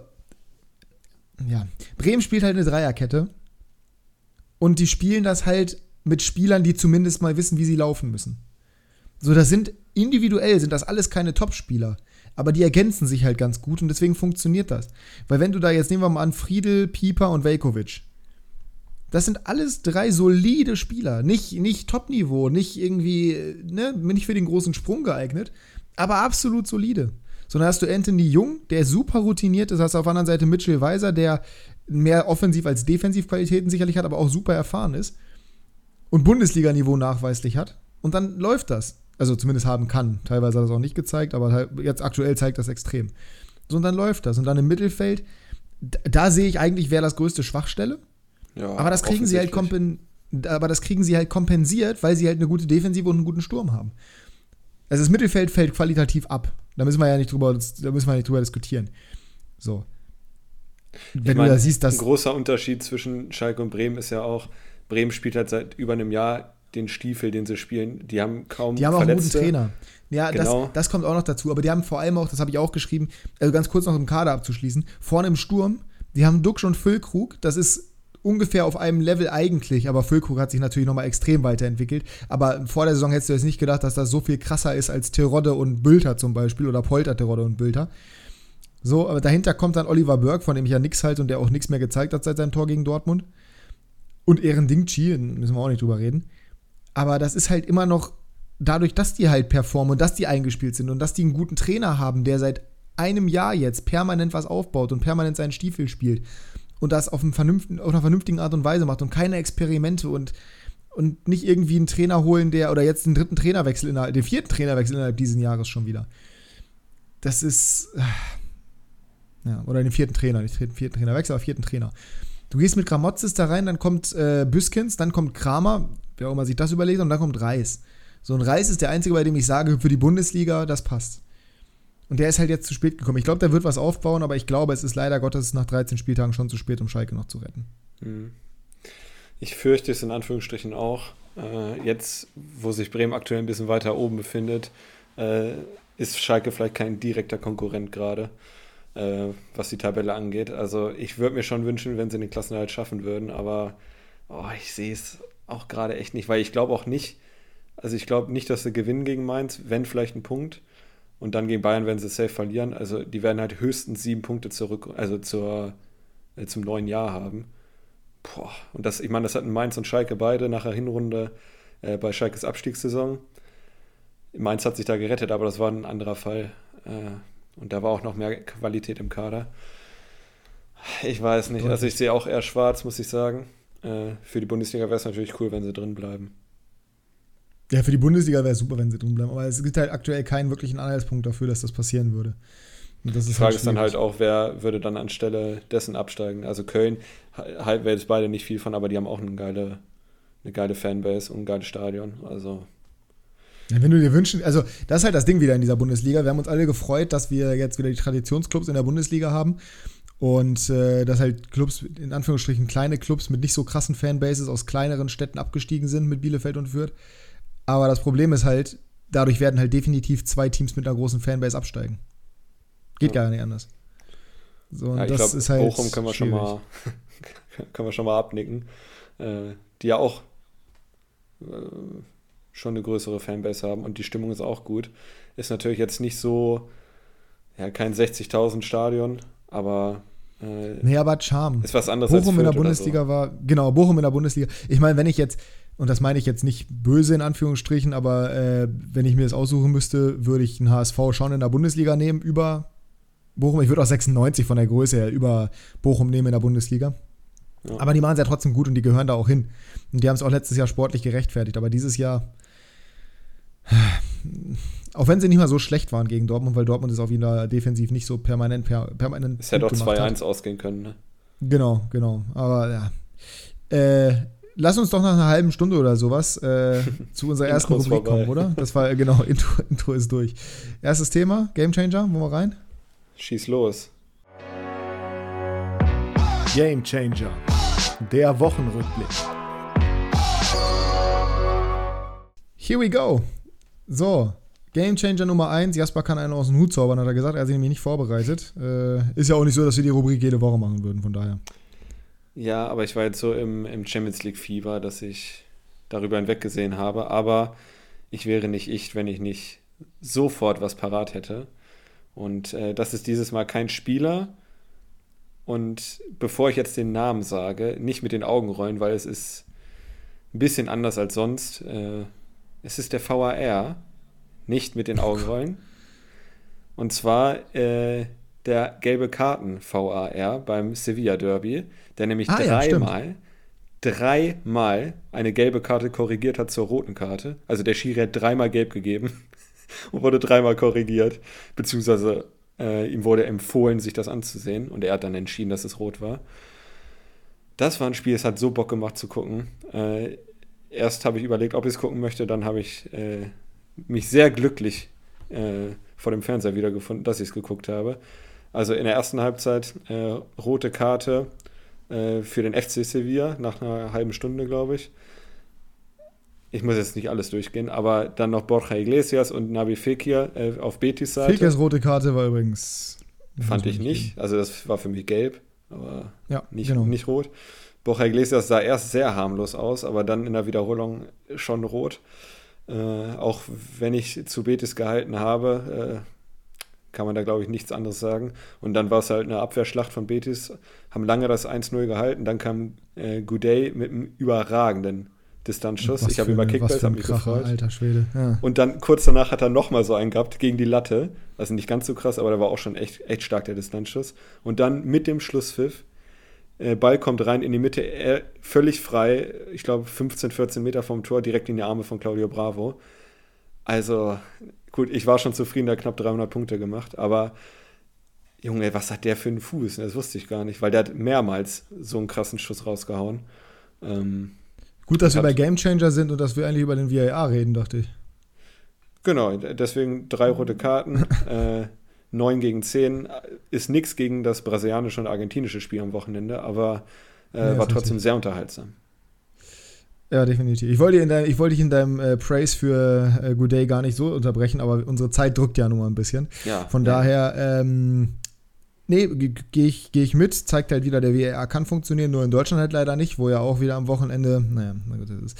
ja. Bremen spielt halt eine Dreierkette. Und die spielen das halt mit Spielern, die zumindest mal wissen, wie sie laufen müssen. So, das sind individuell, sind das alles keine Top-Spieler. Aber die ergänzen sich halt ganz gut und deswegen funktioniert das. Weil wenn du da jetzt nehmen wir mal an Friedel, Pieper und Velkovic. Das sind alles drei solide Spieler. Nicht, nicht Top-Niveau, nicht irgendwie, ne, nicht für den großen Sprung geeignet, aber absolut solide. So, dann hast du Anthony Jung, der super routiniert ist, hast auf der anderen Seite Mitchell Weiser, der mehr Offensiv- als Defensivqualitäten sicherlich hat, aber auch super erfahren ist und Bundesliga-Niveau nachweislich hat. Und dann läuft das. Also zumindest haben kann. Teilweise hat er es auch nicht gezeigt, aber jetzt aktuell zeigt das extrem. So, und dann läuft das. Und dann im Mittelfeld, da, da sehe ich eigentlich, wäre das größte Schwachstelle. Ja, aber das kriegen sie halt kompen aber das kriegen sie halt kompensiert, weil sie halt eine gute Defensive und einen guten Sturm haben. Also das Mittelfeld fällt qualitativ ab. Da müssen wir ja nicht drüber, da müssen wir nicht drüber diskutieren. So. Wenn ich mein, du da siehst, dass. Ein großer Unterschied zwischen Schalke und Bremen ist ja auch, Bremen spielt halt seit über einem Jahr den Stiefel, den sie spielen. Die haben kaum Die haben Verletzte. auch einen guten Trainer. Ja, genau. das, das kommt auch noch dazu. Aber die haben vor allem auch, das habe ich auch geschrieben, also ganz kurz noch im Kader abzuschließen, vorne im Sturm, die haben Duxch und Füllkrug. Das ist ungefähr auf einem Level eigentlich, aber Füllkrug hat sich natürlich nochmal extrem weiterentwickelt. Aber vor der Saison hättest du jetzt nicht gedacht, dass das so viel krasser ist als Terodde und Bülter zum Beispiel oder Polter, Terodde und Bülter. So, aber dahinter kommt dann Oliver Burke, von dem ich ja nichts halte und der auch nichts mehr gezeigt hat seit seinem Tor gegen Dortmund. Und Ehren Dingchi, müssen wir auch nicht drüber reden. Aber das ist halt immer noch dadurch, dass die halt performen und dass die eingespielt sind und dass die einen guten Trainer haben, der seit einem Jahr jetzt permanent was aufbaut und permanent seinen Stiefel spielt und das auf, auf einer vernünftigen Art und Weise macht und keine Experimente und, und nicht irgendwie einen Trainer holen, der oder jetzt den dritten Trainerwechsel innerhalb, den vierten Trainerwechsel innerhalb dieses Jahres schon wieder. Das ist, ja, oder den vierten Trainer, nicht den vierten Trainerwechsel, aber vierten Trainer. Du gehst mit Gramozis da rein, dann kommt äh, Büskens, dann kommt Kramer, wer auch immer sich das überlegt, und dann kommt Reis. So ein Reis ist der einzige, bei dem ich sage, für die Bundesliga, das passt. Und der ist halt jetzt zu spät gekommen. Ich glaube, der wird was aufbauen, aber ich glaube, es ist leider Gottes nach 13 Spieltagen schon zu spät, um Schalke noch zu retten. Hm. Ich fürchte es in Anführungsstrichen auch. Äh, jetzt, wo sich Bremen aktuell ein bisschen weiter oben befindet, äh, ist Schalke vielleicht kein direkter Konkurrent gerade äh, was die Tabelle angeht. Also ich würde mir schon wünschen, wenn sie den Klassenerhalt schaffen würden, aber oh, ich sehe es auch gerade echt nicht, weil ich glaube auch nicht, also ich glaube nicht, dass sie gewinnen gegen Mainz, wenn vielleicht ein Punkt. Und dann gegen Bayern werden sie safe verlieren. Also die werden halt höchstens sieben Punkte zurück, also zur, äh, zum neuen Jahr haben. Boah. Und das, ich meine, das hatten Mainz und Schalke beide nach der Hinrunde äh, bei Schalkes Abstiegssaison. Mainz hat sich da gerettet, aber das war ein anderer Fall. Äh, und da war auch noch mehr Qualität im Kader. Ich weiß nicht. Also ich sehe auch eher schwarz, muss ich sagen. Äh, für die Bundesliga wäre es natürlich cool, wenn sie drin bleiben. Ja, für die Bundesliga wäre es super, wenn sie drin bleiben. Aber es gibt halt aktuell keinen wirklichen Anhaltspunkt dafür, dass das passieren würde. Und das die Frage halt ist dann halt auch, wer würde dann anstelle dessen absteigen. Also Köln halt wäre jetzt beide nicht viel von, aber die haben auch eine geile, eine geile Fanbase und ein geiles Stadion. Also wenn du dir wünschen, also das ist halt das Ding wieder in dieser Bundesliga. Wir haben uns alle gefreut, dass wir jetzt wieder die Traditionsclubs in der Bundesliga haben und äh, dass halt Clubs, in Anführungsstrichen kleine Clubs mit nicht so krassen Fanbases aus kleineren Städten abgestiegen sind mit Bielefeld und Fürth. Aber das Problem ist halt, dadurch werden halt definitiv zwei Teams mit einer großen Fanbase absteigen. Geht ja. gar nicht anders. So, und ja, das glaub, ist halt Bochum können wir, schon mal, können wir schon mal abnicken. Äh, die ja auch äh, schon eine größere Fanbase haben und die Stimmung ist auch gut. Ist natürlich jetzt nicht so, ja, kein 60.000 Stadion, aber. Äh, nee, aber Charme. Ist was anderes Bochum als in der Bundesliga so. war, genau, Bochum in der Bundesliga. Ich meine, wenn ich jetzt, und das meine ich jetzt nicht böse in Anführungsstrichen, aber äh, wenn ich mir das aussuchen müsste, würde ich einen HSV schon in der Bundesliga nehmen über Bochum. Ich würde auch 96 von der Größe her über Bochum nehmen in der Bundesliga. Ja. Aber die machen es ja trotzdem gut und die gehören da auch hin. Und die haben es auch letztes Jahr sportlich gerechtfertigt. Aber dieses Jahr auch wenn sie nicht mal so schlecht waren gegen Dortmund, weil Dortmund ist auch wieder defensiv nicht so permanent. Per, permanent es hätte auch 2-1 ausgehen können, ne? Genau, genau. Aber ja. Äh, lass uns doch nach einer halben Stunde oder sowas äh, zu unserer ersten Rubrik vorbei. kommen, oder? Das war, genau, Intro, Intro ist durch. Erstes Thema, Game Changer, wollen wir rein? Schieß los. Game Changer, der Wochenrückblick. Here we go. So, Gamechanger Nummer 1. Jasper kann einen aus dem Hut zaubern, hat er gesagt. Er hat sich nämlich nicht vorbereitet. Äh, ist ja auch nicht so, dass wir die Rubrik jede Woche machen würden, von daher. Ja, aber ich war jetzt so im, im Champions League-Fieber, dass ich darüber hinweggesehen habe. Aber ich wäre nicht ich, wenn ich nicht sofort was parat hätte. Und äh, das ist dieses Mal kein Spieler. Und bevor ich jetzt den Namen sage, nicht mit den Augen rollen, weil es ist ein bisschen anders als sonst. Äh, es ist der VAR, nicht mit den Augenrollen. Und zwar äh, der gelbe Karten VAR beim Sevilla Derby, der nämlich ah, dreimal, ja, dreimal eine gelbe Karte korrigiert hat zur roten Karte. Also der Schiri hat dreimal gelb gegeben und wurde dreimal korrigiert, beziehungsweise Äh, ihm wurde empfohlen, sich das anzusehen und er hat dann entschieden, dass es rot war. Das war ein Spiel, es hat so Bock gemacht zu gucken. Äh, erst habe ich überlegt, ob ich es gucken möchte, dann habe ich äh, mich sehr glücklich äh, vor dem Fernseher wiedergefunden, dass ich es geguckt habe. Also in der ersten Halbzeit äh, rote Karte äh, für den FC Sevilla nach einer halben Stunde, glaube ich. Ich muss jetzt nicht alles durchgehen, aber dann noch Borja Iglesias und Nabi Fekir äh, auf Betis Seite. Fekirs rote Karte war übrigens. Fand ich nicht. Also das war für mich gelb, aber ja, nicht, genau. nicht rot. Borja Iglesias sah erst sehr harmlos aus, aber dann in der Wiederholung schon rot. Äh, auch wenn ich zu Betis gehalten habe, äh, kann man da, glaube ich, nichts anderes sagen. Und dann war es halt eine Abwehrschlacht von Betis, haben lange das 1-0 gehalten. Dann kam äh, Goudet mit einem überragenden Distanzschuss. Was ich habe über Kickbase hab mich Kracher, gefreut. Alter Schwede. Ja. Und dann kurz danach hat er nochmal so einen gehabt gegen die Latte. Also nicht ganz so krass, aber der war auch schon echt, echt stark, der Distanzschuss. Und dann mit dem Schlusspfiff, Ball kommt rein in die Mitte, er völlig frei, ich glaube 15, 14 Meter vom Tor, direkt in die Arme von Claudio Bravo. Also, gut, ich war schon zufrieden, hat knapp 300 Punkte gemacht, aber Junge, was hat der für einen Fuß? Das wusste ich gar nicht, weil der hat mehrmals so einen krassen Schuss rausgehauen. Ähm, Gut, dass wir bei Gamechanger sind und dass wir eigentlich über den VAR reden, dachte ich. Genau, deswegen drei rote Karten, äh, 9 gegen 10 ist nichts gegen das brasilianische und argentinische Spiel am Wochenende, aber äh, Ja, war trotzdem sehr unterhaltsam. Ja, definitiv. Ich wollte, in dein, ich wollte dich in deinem äh, Praise für äh, Good Day gar nicht so unterbrechen, aber unsere Zeit drückt ja nun mal ein bisschen. Ja, Von ja. daher, ähm, nee, gehe ich, geh ich mit. Zeigt halt wieder, der VAR kann funktionieren, nur in Deutschland halt leider nicht, wo ja auch wieder am Wochenende, naja, na gut, das ist.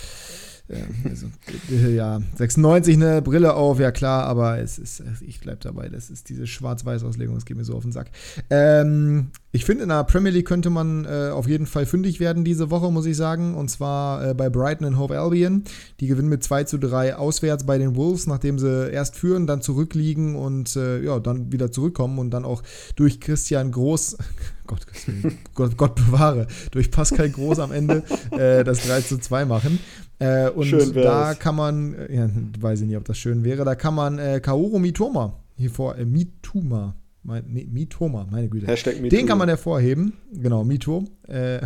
Also, ja, 96 eine Brille auf, ja klar, aber es ist, ich bleib dabei, das ist diese Schwarz-Weiß-Auslegung, das geht mir so auf den Sack. Ähm, ich finde, in der Premier League könnte man äh, auf jeden Fall fündig werden diese Woche, muss ich sagen, und zwar äh, bei Brighton und Hove Albion. Die gewinnen mit 2 zu 3 auswärts bei den Wolves, nachdem sie erst führen, dann zurückliegen und äh, ja, dann wieder zurückkommen und dann auch durch Christian Groß, Gott, Gott, Gott bewahre, durch Pascal Groß am Ende äh, das 3 zu 2 machen. Äh, und da kann man, äh, ja, weiß ich nicht, ob das schön wäre, da kann man äh, Kaoru Mitoma hier vor, äh, Mituma, Mitoma, meine Güte. Hashtag MeToo. Den kann man hervorheben, genau, Mito. Äh,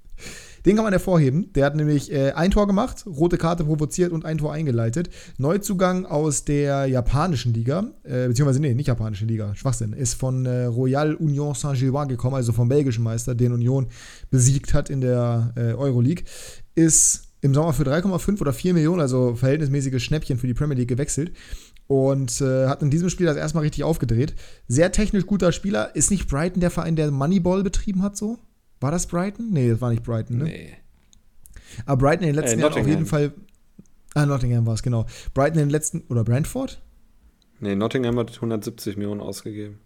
den kann man hervorheben. Der hat nämlich äh, ein Tor gemacht, rote Karte provoziert und ein Tor eingeleitet. Neuzugang aus der japanischen Liga, äh, beziehungsweise nee, nicht japanische Liga, Schwachsinn, ist von äh, Royal Union Saint-Gilloise gekommen, also vom belgischen Meister, den Union besiegt hat in der äh, Euroleague. Ist im Sommer für 3,5 oder 4 Millionen, also verhältnismäßiges Schnäppchen für die Premier League gewechselt und äh, hat in diesem Spiel das erstmal richtig aufgedreht. Sehr technisch guter Spieler. Ist nicht Brighton der Verein, der Moneyball betrieben hat so? War das Brighton? Nee, das war nicht Brighton, ne? Nee. Aber Brighton in den letzten Äh, Jahren auf jeden Fall. Ah, Nottingham war es, genau. Brighton in den letzten. Oder Brentford? nee, Nottingham hat 170 Millionen ausgegeben.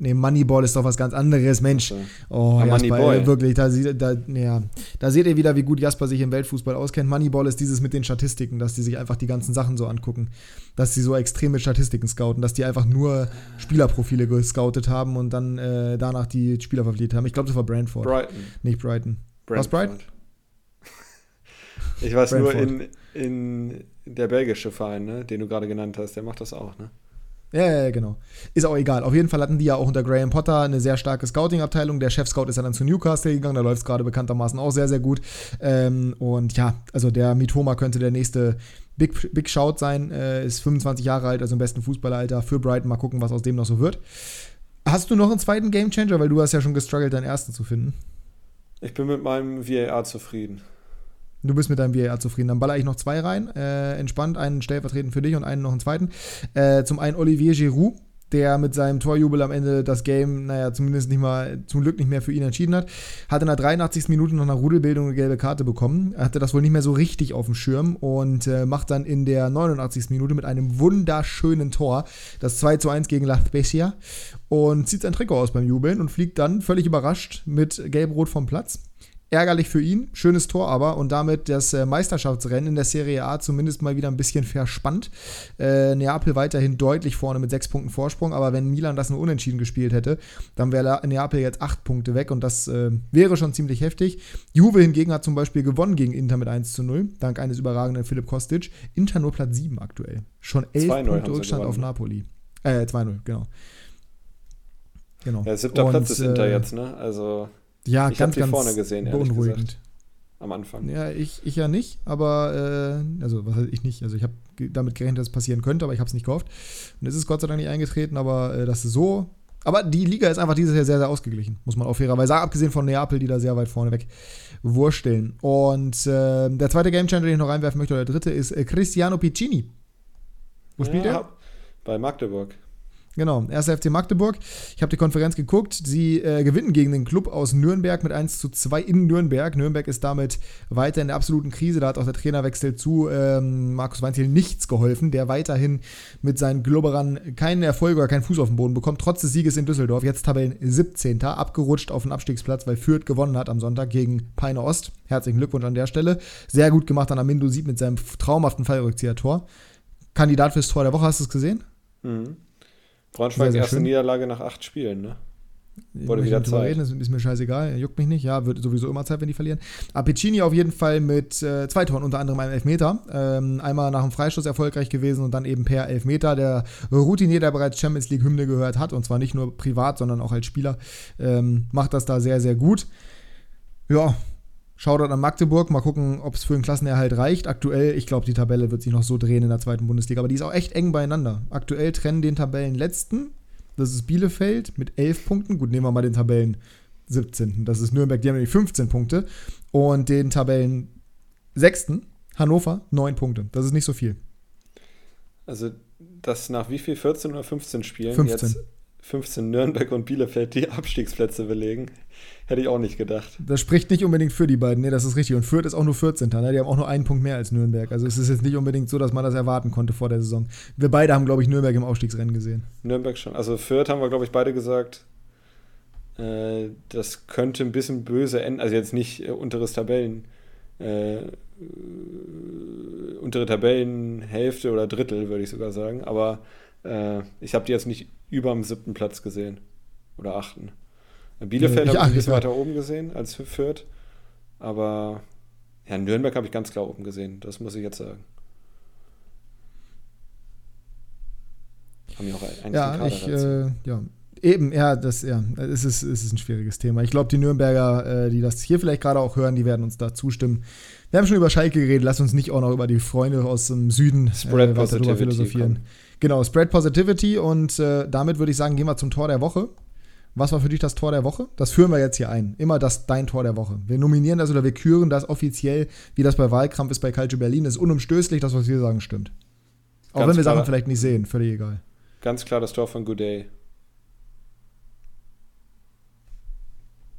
Nee, Moneyball ist doch was ganz anderes, Mensch. Oh, Jasper, Moneyboy. ey, wirklich, da, da, ja, da seht ihr wieder, wie gut Jasper sich im Weltfußball auskennt. Moneyball ist dieses mit den Statistiken, dass die sich einfach die ganzen Sachen so angucken. Dass sie so extreme Statistiken scouten, dass die einfach nur Spielerprofile gescoutet haben und dann äh, danach die Spieler verpflichtet haben. Ich glaube, das war Brentford, Brighton. nicht Brighton. Was, Brentford. Ich weiß nur, Brentford. in, in der belgische Verein, ne, den du gerade genannt hast, der macht das auch, ne? Ja, ja, genau. Ist auch egal. Auf jeden Fall hatten die ja auch unter Graham Potter eine sehr starke Scouting-Abteilung. Der Chef-Scout ist ja dann zu Newcastle gegangen, da läuft es gerade bekanntermaßen auch sehr, sehr gut. Ähm, und ja, also der Mitoma könnte der nächste Big, Big Shout sein, äh, ist 25 Jahre alt, also im besten Fußballeralter für Brighton. Mal gucken, was aus dem noch so wird. Hast du noch einen zweiten Gamechanger, weil du hast ja schon gestruggelt, deinen ersten zu finden. Ich bin mit meinem VAR zufrieden. Du bist mit deinem VAR zufrieden. Dann baller ich noch zwei rein. Äh, entspannt, einen stellvertretend für dich und einen noch einen zweiten. Äh, zum einen Olivier Giroud, der mit seinem Torjubel am Ende das Game, naja, zumindest nicht mal, zum Glück nicht mehr für ihn entschieden hat. Hat in der 83. Minute noch eine Rudelbildung eine gelbe Karte bekommen. Hatte das wohl nicht mehr so richtig auf dem Schirm und äh, macht dann in der 89. Minute mit einem wunderschönen Tor das 2 zu 1 gegen La Spezia und zieht sein Trikot aus beim Jubeln und fliegt dann völlig überrascht mit Gelb-Rot vom Platz. Ärgerlich für ihn, schönes Tor aber und damit das äh, Meisterschaftsrennen in der Serie A zumindest mal wieder ein bisschen verspannt. Äh, Neapel weiterhin deutlich vorne mit sechs Punkten Vorsprung, aber wenn Milan das nur unentschieden gespielt hätte, dann wäre Neapel jetzt acht Punkte weg und das äh, wäre schon ziemlich heftig. Juve hingegen hat zum Beispiel gewonnen gegen Inter mit 1 zu 0, dank eines überragenden Philipp Kostic. Inter nur Platz 7 aktuell. Schon elf 2-0 haben Punkte sie Rückstand auf? Napoli. Äh, 2-0, genau. Genau. Ja, siebter Und, Platz ist Inter äh, jetzt, ne? Also Ja, Ich ganz, die ganz vorne gesehen, beunruhigend. am Anfang. Ja, ich, ich ja nicht, aber äh, also was heißt ich nicht? Also ich habe damit gerechnet, dass es passieren könnte, aber ich habe es nicht gehofft. Und es ist Gott sei Dank nicht eingetreten, aber äh, das ist so. Aber die Liga ist einfach dieses Jahr sehr, sehr ausgeglichen, muss man auch fairerweise sagen, abgesehen von Neapel, die da sehr weit vorne weg wursteln. Und äh, der zweite Gamechanger, den ich noch reinwerfen möchte, oder der dritte, ist äh, Cristiano Piccini. Wo spielt er? Ja, Bei Magdeburg. Genau, 1. FC Magdeburg. Ich habe die Konferenz geguckt. Sie äh, gewinnen gegen den Club aus Nürnberg mit 1 zu 2 in Nürnberg. Nürnberg ist damit weiter in der absoluten Krise. Da hat auch der Trainerwechsel zu ähm, Markus Weinziel nichts geholfen, der weiterhin mit seinen Globberern keinen Erfolg oder keinen Fuß auf den Boden bekommt, trotz des Sieges in Düsseldorf. Jetzt Tabellen 17. abgerutscht auf den Abstiegsplatz, weil Fürth gewonnen hat am Sonntag gegen Peine Ost. Herzlichen Glückwunsch an der Stelle. Sehr gut gemacht an Amindo Sieb mit seinem traumhaften Fallrückzieher-Tor. Kandidat fürs Tor der Woche, hast du es gesehen? Mhm. Braunschweig Sehr, erste schön. Niederlage nach acht Spielen, ne? Wurde wieder Zeit. Reden, ist, ist mir scheißegal, juckt mich nicht. Ja, wird sowieso immer Zeit, wenn die verlieren. Apicini auf jeden Fall mit äh, zwei Toren, unter anderem einem Elfmeter. Ähm, einmal nach dem Freistoß erfolgreich gewesen und dann eben per Elfmeter. Der Routinier, der bereits Champions League Hymne gehört hat, und zwar nicht nur privat, sondern auch als Spieler, ähm, macht das da sehr, sehr gut. Ja, Shoutout an Magdeburg. Mal gucken, ob es für den Klassenerhalt reicht. Aktuell, ich glaube, die Tabelle wird sich noch so drehen in der zweiten Bundesliga. Aber die ist auch echt eng beieinander. Aktuell trennen den Tabellenletzten. Das ist Bielefeld mit 11 Punkten. Gut, nehmen wir mal den Tabellen 17. Das ist Nürnberg, die haben nämlich 15 Punkte. Und den Tabellen 6. Hannover 9 Punkte. Das ist nicht so viel. Also, dass nach wie viel 14 oder 15 Spielen 15. jetzt 15 Nürnberg und Bielefeld die Abstiegsplätze belegen, hätte ich auch nicht gedacht. Das spricht nicht unbedingt für die beiden. Nee, das ist richtig. Und Fürth ist auch nur 14. Ne? Die haben auch nur einen Punkt mehr als Nürnberg. Also es ist jetzt nicht unbedingt so, dass man das erwarten konnte vor der Saison. Wir beide haben, glaube ich, Nürnberg im Aufstiegsrennen gesehen. Nürnberg schon. Also Fürth haben wir, glaube ich, beide gesagt, äh, das könnte ein bisschen böse enden. Also jetzt nicht äh, unteres Tabellen, äh, äh, untere Tabellenhälfte oder Drittel, würde ich sogar sagen. Aber äh, ich habe die jetzt nicht über dem siebten Platz gesehen. Oder achten. Bielefeld Nee, habe ich ein bisschen weiter oben gesehen als Fürth. Aber ja, Nürnberg habe ich ganz klar oben gesehen. Das muss ich jetzt sagen. Haben ja auch den Ja, ich, äh, ja. Eben, ja, das, ja, es ist, es ist ein schwieriges Thema. Ich glaube, die Nürnberger, äh, die das hier vielleicht gerade auch hören, die werden uns da zustimmen. Wir haben schon über Schalke geredet, lass uns nicht auch noch über die Freunde aus dem Süden Spread weiter drüber philosophieren. komm. Genau, Spread Positivity und äh, damit würde ich sagen, gehen wir zum Tor der Woche. Was war für dich das Tor der Woche? Das führen wir jetzt hier ein. Immer das dein Tor der Woche. Wir nominieren das oder wir küren das offiziell, wie das bei Wahlkampf ist bei Calcio Berlin. Das ist unumstößlich, das, was wir sagen, stimmt. Auch Ganz wenn wir klar. Sachen vielleicht nicht sehen, völlig egal. Ganz klar das Tor von Goudet.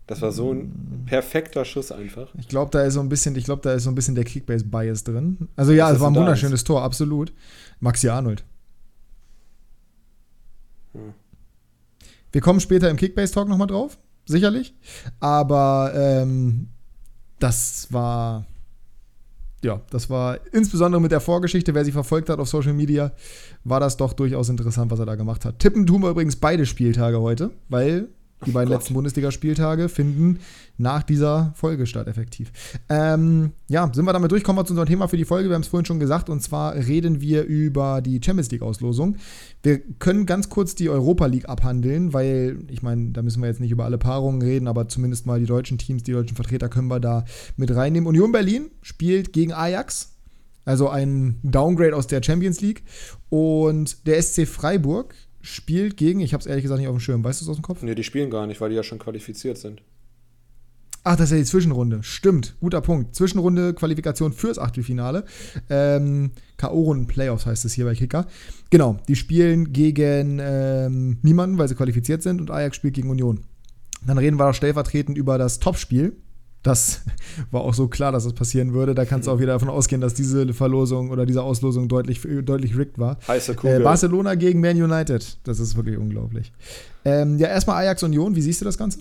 Das war so ein perfekter Schuss einfach. Ich glaube, da ist so ein bisschen, ich glaube, da ist so ein bisschen der Kickbase-Bias drin. Also ja, es war ein wunderschönes Tor, absolut. Maxi Arnold. Hm. Wir kommen später im Kickbase-Talk nochmal drauf, sicherlich. Aber ähm, das war, ja, das war insbesondere mit der Vorgeschichte, wer sie verfolgt hat auf Social Media, war das doch durchaus interessant, was er da gemacht hat. Tippen tun wir übrigens beide Spieltage heute, weil die beiden Gott. letzten Bundesligaspieltage finden nach dieser Folge statt, effektiv. Ähm, ja, sind wir damit durch? Kommen wir zu unserem Thema für die Folge. Wir haben es vorhin schon gesagt, und zwar reden wir über die Champions League-Auslosung. Wir können ganz kurz die Europa League abhandeln, weil, ich meine, da müssen wir jetzt nicht über alle Paarungen reden, aber zumindest mal die deutschen Teams, die deutschen Vertreter können wir da mit reinnehmen. Union Berlin spielt gegen Ajax, also ein Downgrade aus der Champions League. Und der SC Freiburg spielt gegen, ich habe es ehrlich gesagt nicht auf dem Schirm, weißt du es aus dem Kopf? Nee, die spielen gar nicht, weil die ja schon qualifiziert sind. Ach, das ist ja die Zwischenrunde. Stimmt, guter Punkt. Zwischenrunde Qualifikation fürs Achtelfinale. Ähm, K.O.-Runden Playoffs heißt es hier bei Kicker. Genau, die spielen gegen ähm, niemanden, weil sie qualifiziert sind und Ajax spielt gegen Union. Dann reden wir stellvertretend über das Topspiel. Das war auch so klar, dass das passieren würde. Da kannst du auch wieder davon ausgehen, dass diese Verlosung oder diese Auslosung deutlich, deutlich rigged war. Heiße Kugel. Äh, Barcelona gegen Man United. Das ist wirklich unglaublich. Ähm, ja, erstmal Ajax Union. Wie siehst du das Ganze?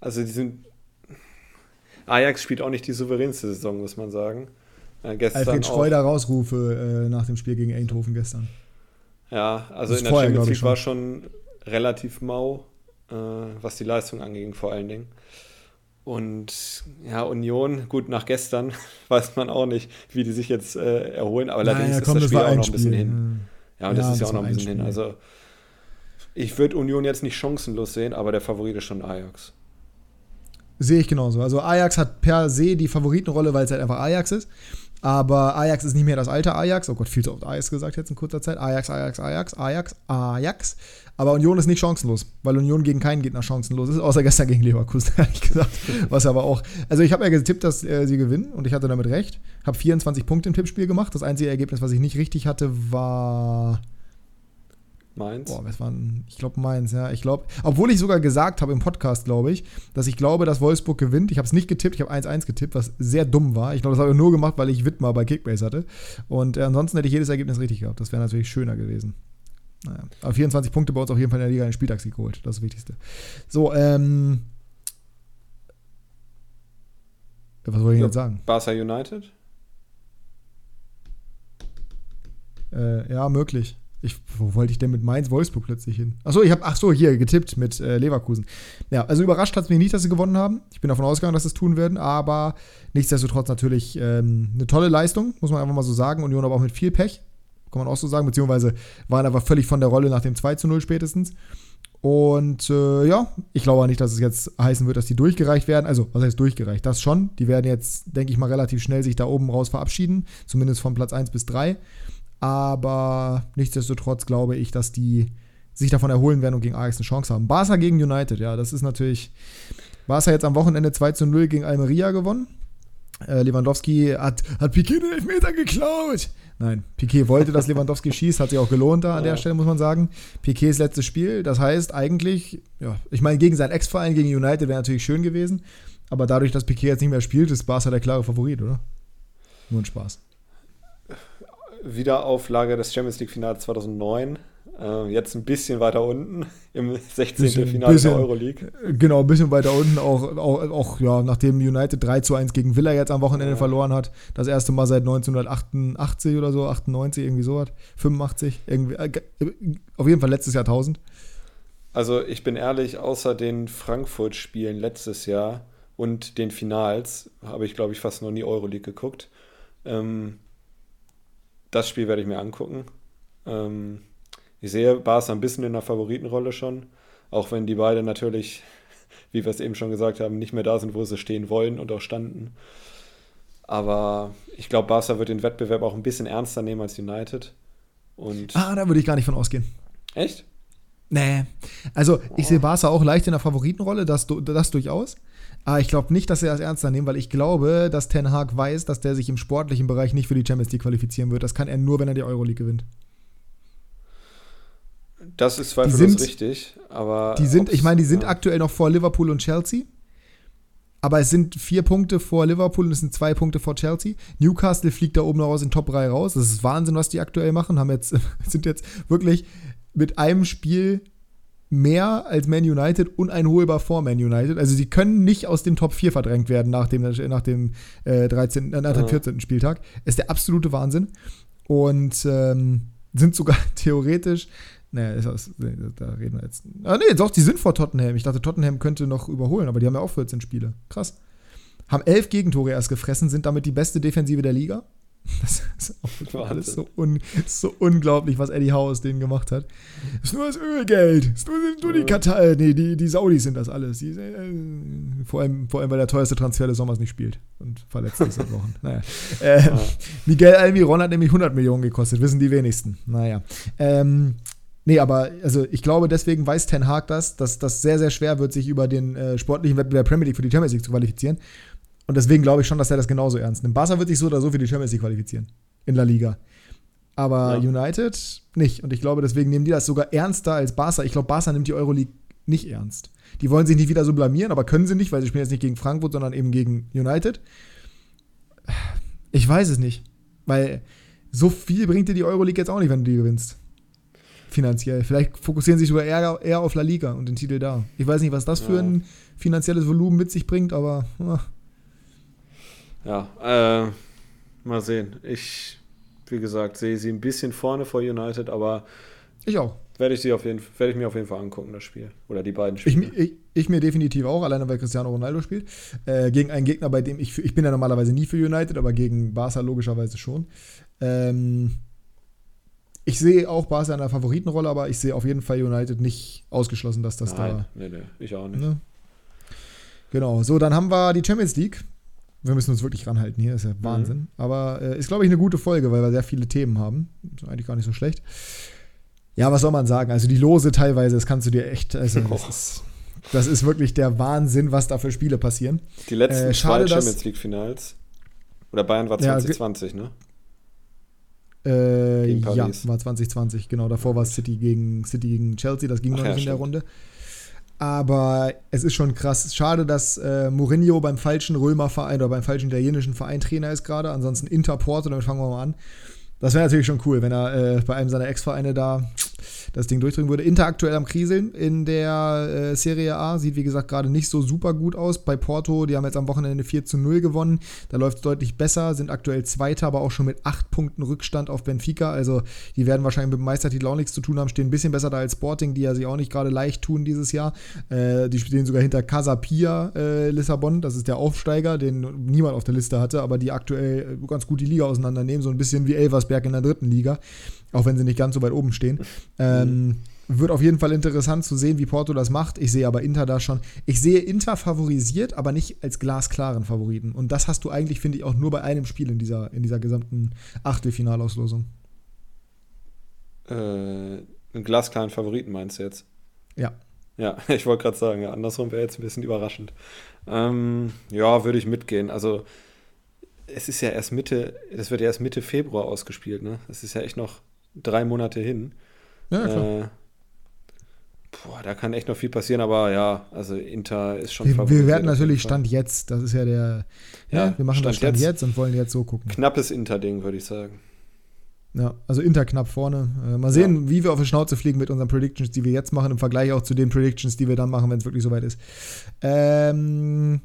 Also die sind. Ajax spielt auch nicht die souveränste Saison, muss man sagen. Äh, gestern Alfred. Schreuder Rausrufe äh, nach dem Spiel gegen Eindhoven gestern. Ja, also Das in der vorher, Champions League war schon relativ mau, äh, was die Leistung anging, vor allen Dingen. Und ja, Union, gut, nach gestern weiß man auch nicht, wie die sich jetzt äh, erholen, aber allerdings Naja, ist komm, das Spiel war auch noch ein bisschen Spiel. hin. Ja, und Ja, das ist ja das auch noch ein bisschen hin. Spiel. Also Ich würde Union jetzt nicht chancenlos sehen, aber der Favorit ist schon Ajax. Sehe ich genauso. Also Ajax hat per se die Favoritenrolle, weil es halt einfach Ajax ist. Aber Ajax ist nicht mehr das alte Ajax. Oh Gott, viel zu oft Ajax gesagt jetzt in kurzer Zeit. Ajax, Ajax, Ajax, Ajax, Ajax. Aber Union ist nicht chancenlos, weil Union gegen keinen Gegner chancenlos ist, außer gestern gegen Leverkusen, ehrlich gesagt. Was aber auch. Also ich habe ja getippt, dass äh, sie gewinnen und ich hatte damit recht. Habe 24 Punkte im Tippspiel gemacht. Das einzige Ergebnis, was ich nicht richtig hatte, war Mainz? Boah, was war denn? Ich glaube Mainz, ja. Ich glaube, obwohl ich sogar gesagt habe im Podcast, glaube ich, dass ich glaube, dass Wolfsburg gewinnt. Ich habe es nicht getippt, ich habe 1-1 getippt, was sehr dumm war. Ich glaube, das habe ich nur gemacht, weil ich Wittmer bei Kickbase hatte. Und äh, ansonsten hätte ich jedes Ergebnis richtig gehabt. Das wäre natürlich schöner gewesen. Naja. Aber 24 Punkte bei uns auf jeden Fall in der Liga einen Spieltagssieg geholt. Das ist das Wichtigste. So, ähm. Was soll ich Ja, jetzt sagen? Barca United? Äh, ja, möglich. Ich, wo wollte ich denn mit Mainz Wolfsburg plötzlich hin? Achso, ich habe, ach so, hier getippt mit äh, Leverkusen. Ja, also überrascht hat es mich nicht, dass sie gewonnen haben. Ich bin davon ausgegangen, dass sie es tun werden, aber nichtsdestotrotz natürlich ähm, eine tolle Leistung, muss man einfach mal so sagen. Union aber auch mit viel Pech, kann man auch so sagen, beziehungsweise waren aber völlig von der Rolle nach dem 2 zu 0 spätestens. Und äh, ja, ich glaube nicht, dass es jetzt heißen wird, dass die durchgereicht werden. Also, was heißt durchgereicht? Das schon. Die werden jetzt, denke ich mal, relativ schnell sich da oben raus verabschieden. Zumindest von Platz 1 bis 3. Aber nichtsdestotrotz glaube ich, dass die sich davon erholen werden und gegen Ajax eine Chance haben. Barca gegen United, ja, das ist natürlich. Barca jetzt am Wochenende 2 zu 0 gegen Almeria gewonnen. Äh, Lewandowski hat, hat Piquet den Elfmeter geklaut. Nein, Piquet wollte, dass Lewandowski schießt, hat sich auch gelohnt da an der Ja. Stelle, muss man sagen. Piquets letztes Spiel, das heißt eigentlich, ja, ich meine, gegen seinen Ex-Verein, gegen United wäre natürlich schön gewesen, aber dadurch, dass Piquet jetzt nicht mehr spielt, ist Barca der klare Favorit, oder? Nur ein Spaß. Wiederauflage des Champions League Finals 2009. Äh, jetzt ein bisschen weiter unten im 16. Bisschen- Finale bisschen. der Euroleague. Genau, ein bisschen weiter unten, auch, auch, auch ja, nachdem United 3 zu 1 gegen Villa jetzt am Wochenende Ja. verloren hat. Das erste Mal seit 1988 oder so, 98, irgendwie sowas. 85, irgendwie, äh, auf jeden Fall letztes Jahrtausend. Also ich bin ehrlich, außer den Frankfurt-Spielen letztes Jahr und den Finals habe ich, glaube ich, fast noch nie Euroleague geguckt. Ähm, das Spiel werde ich mir angucken. Ähm, ich sehe Barca ein bisschen in der Favoritenrolle schon, auch wenn die beiden natürlich, wie wir es eben schon gesagt haben, nicht mehr da sind, wo sie stehen wollen und auch standen. Aber ich glaube, Barca wird den Wettbewerb auch ein bisschen ernster nehmen als United. Und Ah, da würde ich gar nicht von ausgehen. echt? Nee. Also, ich sehe Barca auch leicht in der Favoritenrolle, das, das durchaus. Aber ich glaube nicht, dass sie das ernster nehmen, weil ich glaube, dass Ten Hag weiß, dass der sich im sportlichen Bereich nicht für die Champions League qualifizieren wird. Das kann er nur, wenn er die Euroleague gewinnt. Das ist zweifellos sind- richtig, aber. Die sind, ich meine, die sind ja. aktuell noch vor Liverpool und Chelsea. Aber es sind vier Punkte vor Liverpool und es sind zwei Punkte vor Chelsea. Newcastle fliegt da oben noch aus den Top 3 raus. Das ist Wahnsinn, was die aktuell machen. Haben jetzt, sind jetzt wirklich mit einem Spiel mehr als Man United uneinholbar vor Man United. Also sie können nicht aus dem Top 4 verdrängt werden nach dem, nach dem, äh, 13., äh, nach dem Ja. 14. Spieltag. Ist der absolute Wahnsinn. Und ähm, sind sogar theoretisch ist das, da reden wir jetzt. Ah, nee, doch, die sind vor Tottenham. Ich dachte, Tottenham könnte noch überholen, aber die haben ja auch 14 Spiele. Krass. Haben elf Gegentore erst gefressen, sind damit die beste Defensive der Liga. Das ist auch alles so, un, so unglaublich, was Eddie Howe aus denen gemacht hat. Ist nur das Ölgeld. Ist nur, nur die. Katar, nee, die, die Saudis sind das alles. Die, äh, vor, allem, vor allem, weil der teuerste Transfer des Sommers nicht spielt und verletzt ist seit Wochen. Naja. Äh. Miguel Almiron hat nämlich 100 Millionen gekostet, wissen die wenigsten. Naja. Ähm, nee, aber also ich glaube, deswegen weiß Ten Hag das, dass das sehr, sehr schwer wird, sich über den äh, sportlichen Wettbewerb Premier League für die Champions League zu qualifizieren. Und deswegen glaube ich schon, dass er das genauso ernst nimmt. Barca wird sich so oder so für die Champions League qualifizieren. In La Liga. Aber Ja. United nicht. Und ich glaube, deswegen nehmen die das sogar ernster als Barca. Ich glaube, Barca nimmt die Euroleague nicht ernst. Die wollen sich nicht wieder so blamieren, aber können sie nicht, weil sie spielen jetzt nicht gegen Frankfurt, sondern eben gegen United. Ich weiß es nicht. Weil so viel bringt dir die Euroleague jetzt auch nicht, wenn du die gewinnst. Finanziell. Vielleicht fokussieren sie sich sogar eher, eher auf La Liga und den Titel da. Ich weiß nicht, was das für Ja. ein finanzielles Volumen mit sich bringt, aber ah, Ja, äh, mal sehen. Ich, wie gesagt, sehe sie ein bisschen vorne vor United, aber ich auch. werde ich, sie auf jeden, werde ich mir auf jeden Fall angucken, das Spiel. Oder die beiden Ich, Spiele. ich, ich mir definitiv auch, alleine weil Cristiano Ronaldo spielt. Äh, gegen einen Gegner, bei dem ich, ich bin ja normalerweise nie für United, aber gegen Barca logischerweise schon. Ähm, ich sehe auch Barca in der Favoritenrolle, aber ich sehe auf jeden Fall United nicht ausgeschlossen, dass das Nein, da. nee, nee, ich auch nicht. Ne? Genau, so, dann haben wir die Champions League. Wir müssen uns wirklich ranhalten hier, ist ja Wahnsinn. Mhm. Aber äh, ist, glaube ich, eine gute Folge, weil wir sehr viele Themen haben. Ist eigentlich gar nicht so schlecht. Ja, was soll man sagen? Also die Lose teilweise, das kannst du dir echt, also das Oh. ist, das ist wirklich der Wahnsinn, was da für Spiele passieren. Die letzten Äh, schade, zwei Champions League-Finals. Oder Bayern war Ja, 2020, ne? Äh, Gegen ja, war 2020, genau. Davor war es City gegen, City gegen Chelsea, das ging Ach noch ja, nicht in der stimmt. Runde. Aber es ist schon krass. Schade, dass äh, Mourinho beim falschen Römerverein oder beim falschen italienischen Verein Trainer ist gerade. Ansonsten Inter Porto, damit fangen wir mal an. Das wäre natürlich schon cool, wenn er äh, bei einem seiner Ex-Vereine da das Ding durchdrücken würde. Inter aktuell am Kriseln in der äh, Serie A. Sieht, wie gesagt, gerade nicht so super gut aus. Bei Porto, die haben jetzt am Wochenende 4 zu 0 gewonnen. Da läuft es deutlich besser, sind aktuell Zweiter, aber auch schon mit 8 Punkten Rückstand auf Benfica. Also, die werden wahrscheinlich mit dem Meistertitel auch nichts zu tun haben. Stehen ein bisschen besser da als Sporting, die ja sich auch nicht gerade leicht tun dieses Jahr. Äh, die stehen sogar hinter Casapia äh, Lissabon. Das ist der Aufsteiger, den niemand auf der Liste hatte, aber die aktuell äh, ganz gut die Liga auseinandernehmen. So ein bisschen wie Elversberg in der dritten Liga. Auch wenn sie nicht ganz so weit oben stehen. Ähm, wird auf jeden Fall interessant zu sehen, wie Porto das macht. Ich sehe aber Inter da schon. Ich sehe Inter favorisiert, aber nicht als glasklaren Favoriten. Und das hast du eigentlich, finde ich, auch nur bei einem Spiel in dieser, in dieser gesamten Achtelfinalauslosung. Äh, einen glasklaren Favoriten meinst du jetzt? Ja. Ja, ich wollte gerade sagen, ja, andersrum wäre jetzt ein bisschen überraschend. Ähm, ja, würde ich mitgehen. Also, es ist ja erst Mitte, das wird ja erst Mitte Februar ausgespielt, ne? Das ist ja echt noch drei Monate hin. Ja, klar. Äh, boah, da kann echt noch viel passieren, aber ja, also Inter ist schon wir, wir werden natürlich. Stand jetzt. Das ist ja der. Ja, ne? wir machen das Stand Stand jetzt. jetzt. und wollen jetzt so gucken. Knappes Inter-Ding, würde ich sagen. Ja, also Inter knapp vorne. Äh, mal sehen, wie wir auf die Schnauze fliegen mit unseren Predictions, die wir jetzt machen, im Vergleich auch zu den Predictions, die wir dann machen, wenn es wirklich soweit ist. Ähm,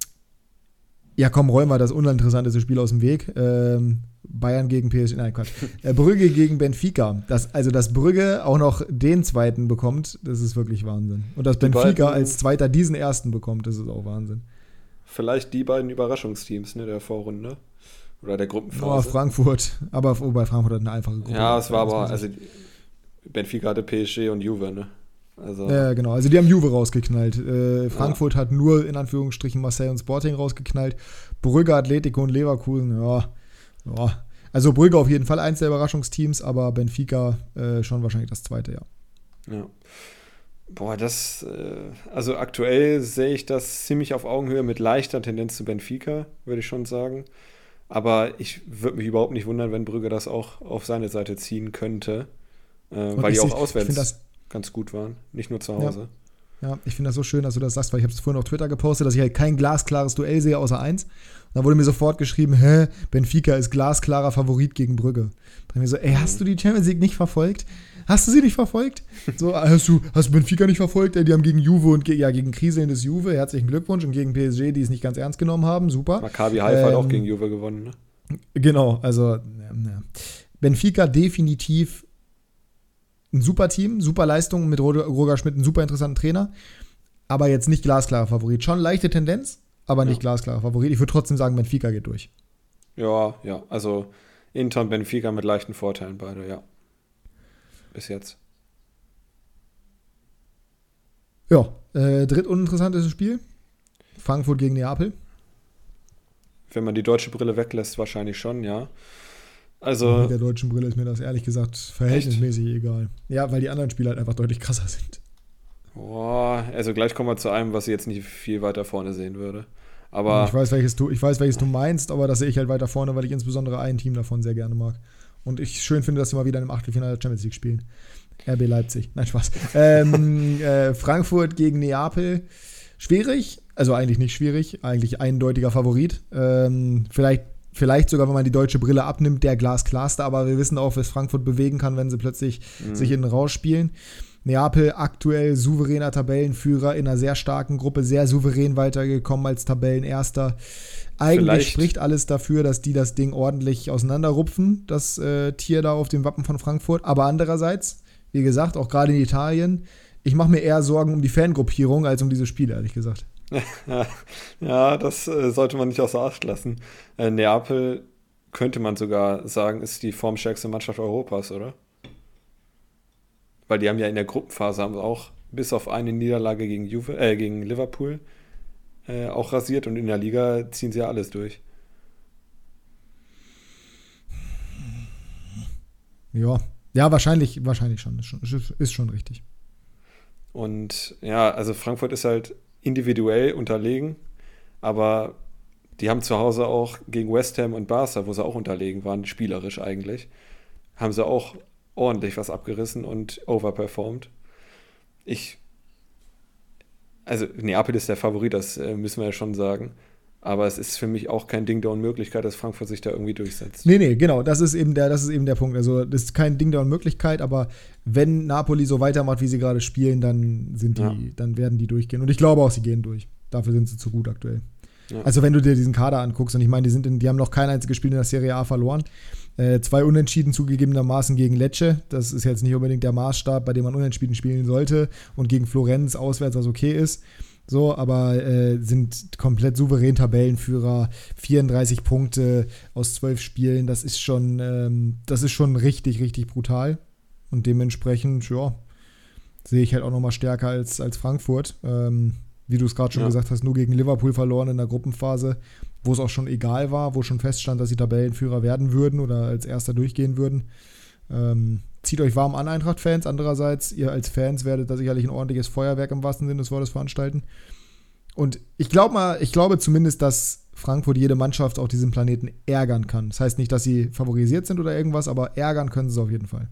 ja, komm, räumen wir das uninteressanteste Spiel aus dem Weg. Ähm, Bayern gegen PSG, nein, Quatsch. Äh, Brügge gegen Benfica. Das, also, dass Brügge auch noch den zweiten bekommt, das ist wirklich Wahnsinn. Und dass Die Benfica beiden- als zweiter diesen ersten bekommt, das ist auch Wahnsinn. Vielleicht die beiden Überraschungsteams ne, der Vorrunde. Oder der Oh, Gruppenphase. Frankfurt, aber wobei Frankfurt hat eine einfache Gruppe. ja, es war aber, also Benfica hatte PSG und Juve, ne? Also, Ja, genau. Also die haben Juve rausgeknallt. Äh, Frankfurt hat nur in Anführungsstrichen Marseille und Sporting rausgeknallt. Brügge, Atletico und Leverkusen, ja. Ja. Also Brügge auf jeden Fall eins der Überraschungsteams, aber Benfica äh, schon wahrscheinlich das zweite, ja. Ja. Boah, das, äh, also aktuell sehe ich das ziemlich auf Augenhöhe mit leichter Tendenz zu Benfica, würde ich schon sagen. Aber ich würde mich überhaupt nicht wundern, wenn Brügge das auch auf seine Seite ziehen könnte, äh, weil die auch auswärts ganz gut waren, nicht nur zu Hause. ja, ich finde das so schön, dass du das sagst, weil ich habe es vorhin auf Twitter gepostet, dass ich halt kein glasklares Duell sehe außer eins. Dann wurde mir sofort geschrieben, hä, Benfica ist glasklarer Favorit gegen Brügge. Da mir so, ey, hast du die Champions League nicht verfolgt? Hast du sie nicht verfolgt? So, hast du, hast Benfica nicht verfolgt? Ey, die haben gegen Juve und ge ja, gegen kriselndes Juve, herzlichen Glückwunsch, und gegen PSG, die es nicht ganz ernst genommen haben, super. Maccabi Haifa hat auch Ähm, gegen Juve gewonnen, ne? Genau, also ja. Benfica definitiv ein super Team, super Leistung mit Roger Roger Schmidt, ein super interessanten Trainer, aber jetzt nicht glasklarer Favorit. Schon leichte Tendenz, aber nicht Ja. glasklarer Favorit. Ich würde trotzdem sagen, Benfica geht durch. Ja, ja, also Inter und Benfica mit leichten Vorteilen beide, ja. Bis jetzt. Ja, äh, drittuninteressantestes Spiel. Frankfurt gegen Neapel. Wenn man die deutsche Brille weglässt, wahrscheinlich schon, ja. Also, Mit der deutschen Brille ist mir das ehrlich gesagt verhältnismäßig egal. Ja, weil die anderen Spiele halt einfach deutlich krasser sind. boah, also gleich kommen wir zu einem, was ich jetzt nicht viel weiter vorne sehen würde. Ich, Aber weiß, welches du, ich weiß, welches du meinst, aber das sehe ich halt weiter vorne, weil ich insbesondere ein Team davon sehr gerne mag. Und ich schön finde, dass sie mal wieder im Achtelfinale der Champions League spielen. RB Leipzig. Nein, Spaß. ähm, äh, Frankfurt gegen Neapel. Schwierig, also eigentlich nicht schwierig, eigentlich eindeutiger Favorit. Ähm, vielleicht, vielleicht sogar, wenn man die deutsche Brille abnimmt, der glasklarste, aber wir wissen auch, was Frankfurt bewegen kann, wenn sie plötzlich Mhm. sich innen rausspielen. Neapel aktuell souveräner Tabellenführer in einer sehr starken Gruppe, sehr souverän weitergekommen als Tabellenerster. Eigentlich Vielleicht- spricht alles dafür, dass die das Ding ordentlich auseinanderrupfen, das äh, Tier da auf dem Wappen von Frankfurt. Aber andererseits, wie gesagt, auch gerade in Italien, ich mache mir eher Sorgen um die Fangruppierung als um diese Spiele, ehrlich gesagt. ja, das äh, sollte man nicht außer Acht lassen. Äh, Neapel könnte man sogar sagen, ist die formstärkste Mannschaft Europas, oder? Weil die haben ja in der Gruppenphase haben auch bis auf eine Niederlage gegen, Juve, äh, gegen Liverpool äh, auch rasiert und in der Liga ziehen sie ja alles durch. Ja, ja, wahrscheinlich, wahrscheinlich schon. Ist schon, ist schon richtig. Und ja, also Frankfurt ist halt individuell unterlegen, aber die haben zu Hause auch gegen West Ham und Barca, wo sie auch unterlegen waren, spielerisch eigentlich, haben sie auch ordentlich was abgerissen und overperformed. Ich, also Neapel ist der Favorit, das äh, müssen wir ja schon sagen. Aber es ist für mich auch kein Ding der Unmöglichkeit, dass Frankfurt sich da irgendwie durchsetzt. Nee, nee, genau. Das ist eben der, das ist eben der Punkt. Also, das ist kein Ding der Unmöglichkeit, aber wenn Napoli so weitermacht, wie sie gerade spielen, dann sind die, ja. dann werden die durchgehen. Und ich glaube auch, sie gehen durch. Dafür sind sie zu gut aktuell. Also, wenn du dir diesen Kader anguckst, und ich meine, die, sind in, die haben noch kein einziges Spiel in der Serie A verloren. Äh, zwei Unentschieden zugegebenermaßen gegen Lecce. Das ist jetzt nicht unbedingt der Maßstab, bei dem man Unentschieden spielen sollte. Und gegen Florenz auswärts, was okay ist. So, aber äh, sind komplett souverän Tabellenführer, 34 Punkte aus 12 Spielen, das ist schon, ähm, das ist schon richtig, richtig brutal. Und dementsprechend, ja, sehe ich halt auch nochmal stärker als, als Frankfurt. Ähm, wie du es gerade schon ja. gesagt hast, nur gegen Liverpool verloren in der Gruppenphase, wo es auch schon egal war, wo schon feststand, dass sie Tabellenführer werden würden oder als Erster durchgehen würden. Ähm, zieht euch warm an, Eintracht-Fans. Andererseits, ihr als Fans werdet da sicherlich ein ordentliches Feuerwerk im wahrsten Sinne des Wortes veranstalten. Und ich glaube mal, ich glaube zumindest, dass Frankfurt jede Mannschaft auf diesem Planeten ärgern kann. Das heißt nicht, dass sie favorisiert sind oder irgendwas, aber ärgern können sie auf jeden Fall.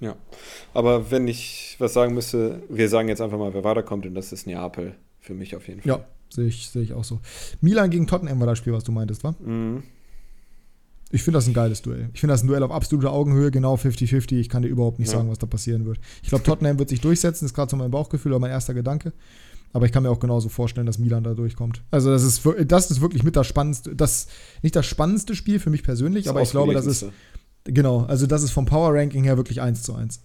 Ja, aber wenn ich was sagen müsste, wir sagen jetzt einfach mal, wer weiterkommt, und das ist Neapel für mich auf jeden Fall. Ja, sehe ich, seh ich auch so. Milan gegen Tottenham war das Spiel, was du meintest, wa? Mhm. Ich finde das ein geiles Duell. Ich finde das ein Duell auf absoluter Augenhöhe, genau 50-50. Ich kann dir überhaupt nicht ja. sagen, was da passieren wird. Ich glaube, Tottenham wird sich durchsetzen, das ist gerade so mein Bauchgefühl oder mein erster Gedanke. Aber ich kann mir auch genauso vorstellen, dass Milan da durchkommt. Also, das ist, das ist wirklich mit das spannendste, das, nicht das spannendste Spiel für mich persönlich, aber ich glaube, das ist, genau, also das ist vom Power Ranking her wirklich 1 zu 1.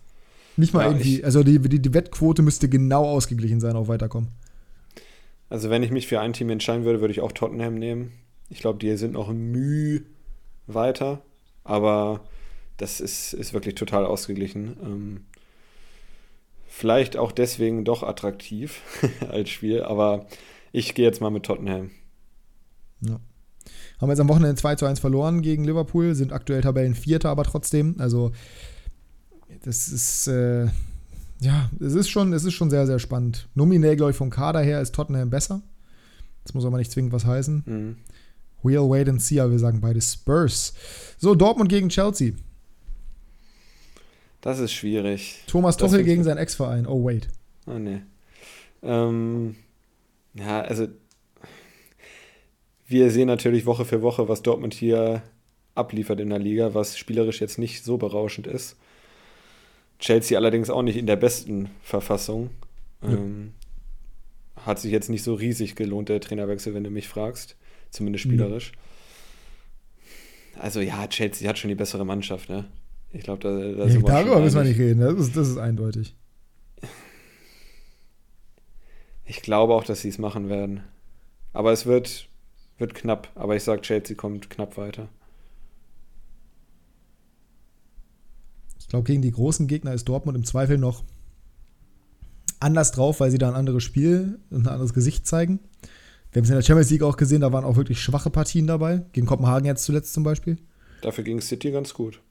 Nicht mal ja, irgendwie, also die, die, die Wettquote müsste genau ausgeglichen sein auf Weiterkommen. Also, wenn ich mich für ein Team entscheiden würde, würde ich auch Tottenham nehmen. Ich glaube, die sind noch Mühe weiter, aber das ist, ist wirklich total ausgeglichen. Ähm, vielleicht auch deswegen doch attraktiv als Spiel, aber ich gehe jetzt mal mit Tottenham. Ja. Haben jetzt am Wochenende 2 zu 1 verloren gegen Liverpool, sind aktuell Tabellenvierter, aber trotzdem, also das ist, äh, ja, es ist schon, es ist schon sehr, sehr spannend. Nominell, glaube ich, vom Kader her ist Tottenham besser. Das muss aber nicht zwingend was heißen. Mhm. We'll wait and see, aber wir sagen beide Spurs. So, Dortmund gegen Chelsea. Das ist schwierig. Thomas Tuchel gegen seinen Ex-Verein. Oh, wait. Oh, nee. Ähm, ja, also wir sehen natürlich Woche für Woche, was Dortmund hier abliefert in der Liga, was spielerisch jetzt nicht so berauschend ist. Chelsea allerdings auch nicht in der besten Verfassung. Ja. Ähm, hat sich jetzt nicht so riesig gelohnt, der Trainerwechsel, wenn du mich fragst. Zumindest spielerisch. Mhm. Also ja, Chelsea hat schon die bessere Mannschaft, ne? Ich glaube, da, da ja, Darüber müssen wir nicht reden, das ist, das ist eindeutig. Ich glaube auch, dass sie es machen werden. Aber es wird, wird knapp. Aber ich sage, Chelsea kommt knapp weiter. Glaube, gegen die großen Gegner ist Dortmund im Zweifel noch anders drauf, weil sie da ein anderes Spiel und ein anderes Gesicht zeigen. Wir haben es in der Champions League auch gesehen, da waren auch wirklich schwache Partien dabei. Gegen Kopenhagen jetzt zuletzt zum Beispiel. Dafür ging City ganz gut.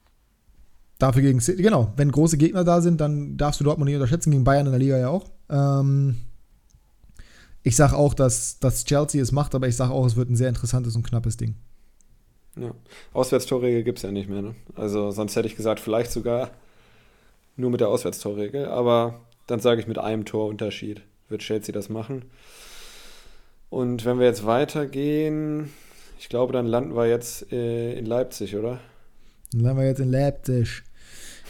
Dafür gegen City, genau. Wenn große Gegner da sind, dann darfst du Dortmund nicht unterschätzen. Gegen Bayern in der Liga ja auch. Ähm, ich sage auch, dass, dass Chelsea es macht, aber ich sage auch, es wird ein sehr interessantes und knappes Ding. Ja. Auswärtstorregel gibt es ja nicht mehr. Ne? Also sonst hätte ich gesagt, vielleicht sogar nur mit der Auswärtstorregel. Aber dann sage ich, mit einem Torunterschied wird Chelsea das machen. Und wenn wir jetzt weitergehen, ich glaube, dann landen wir jetzt äh, in Leipzig, oder? Dann landen wir jetzt in Leipzig.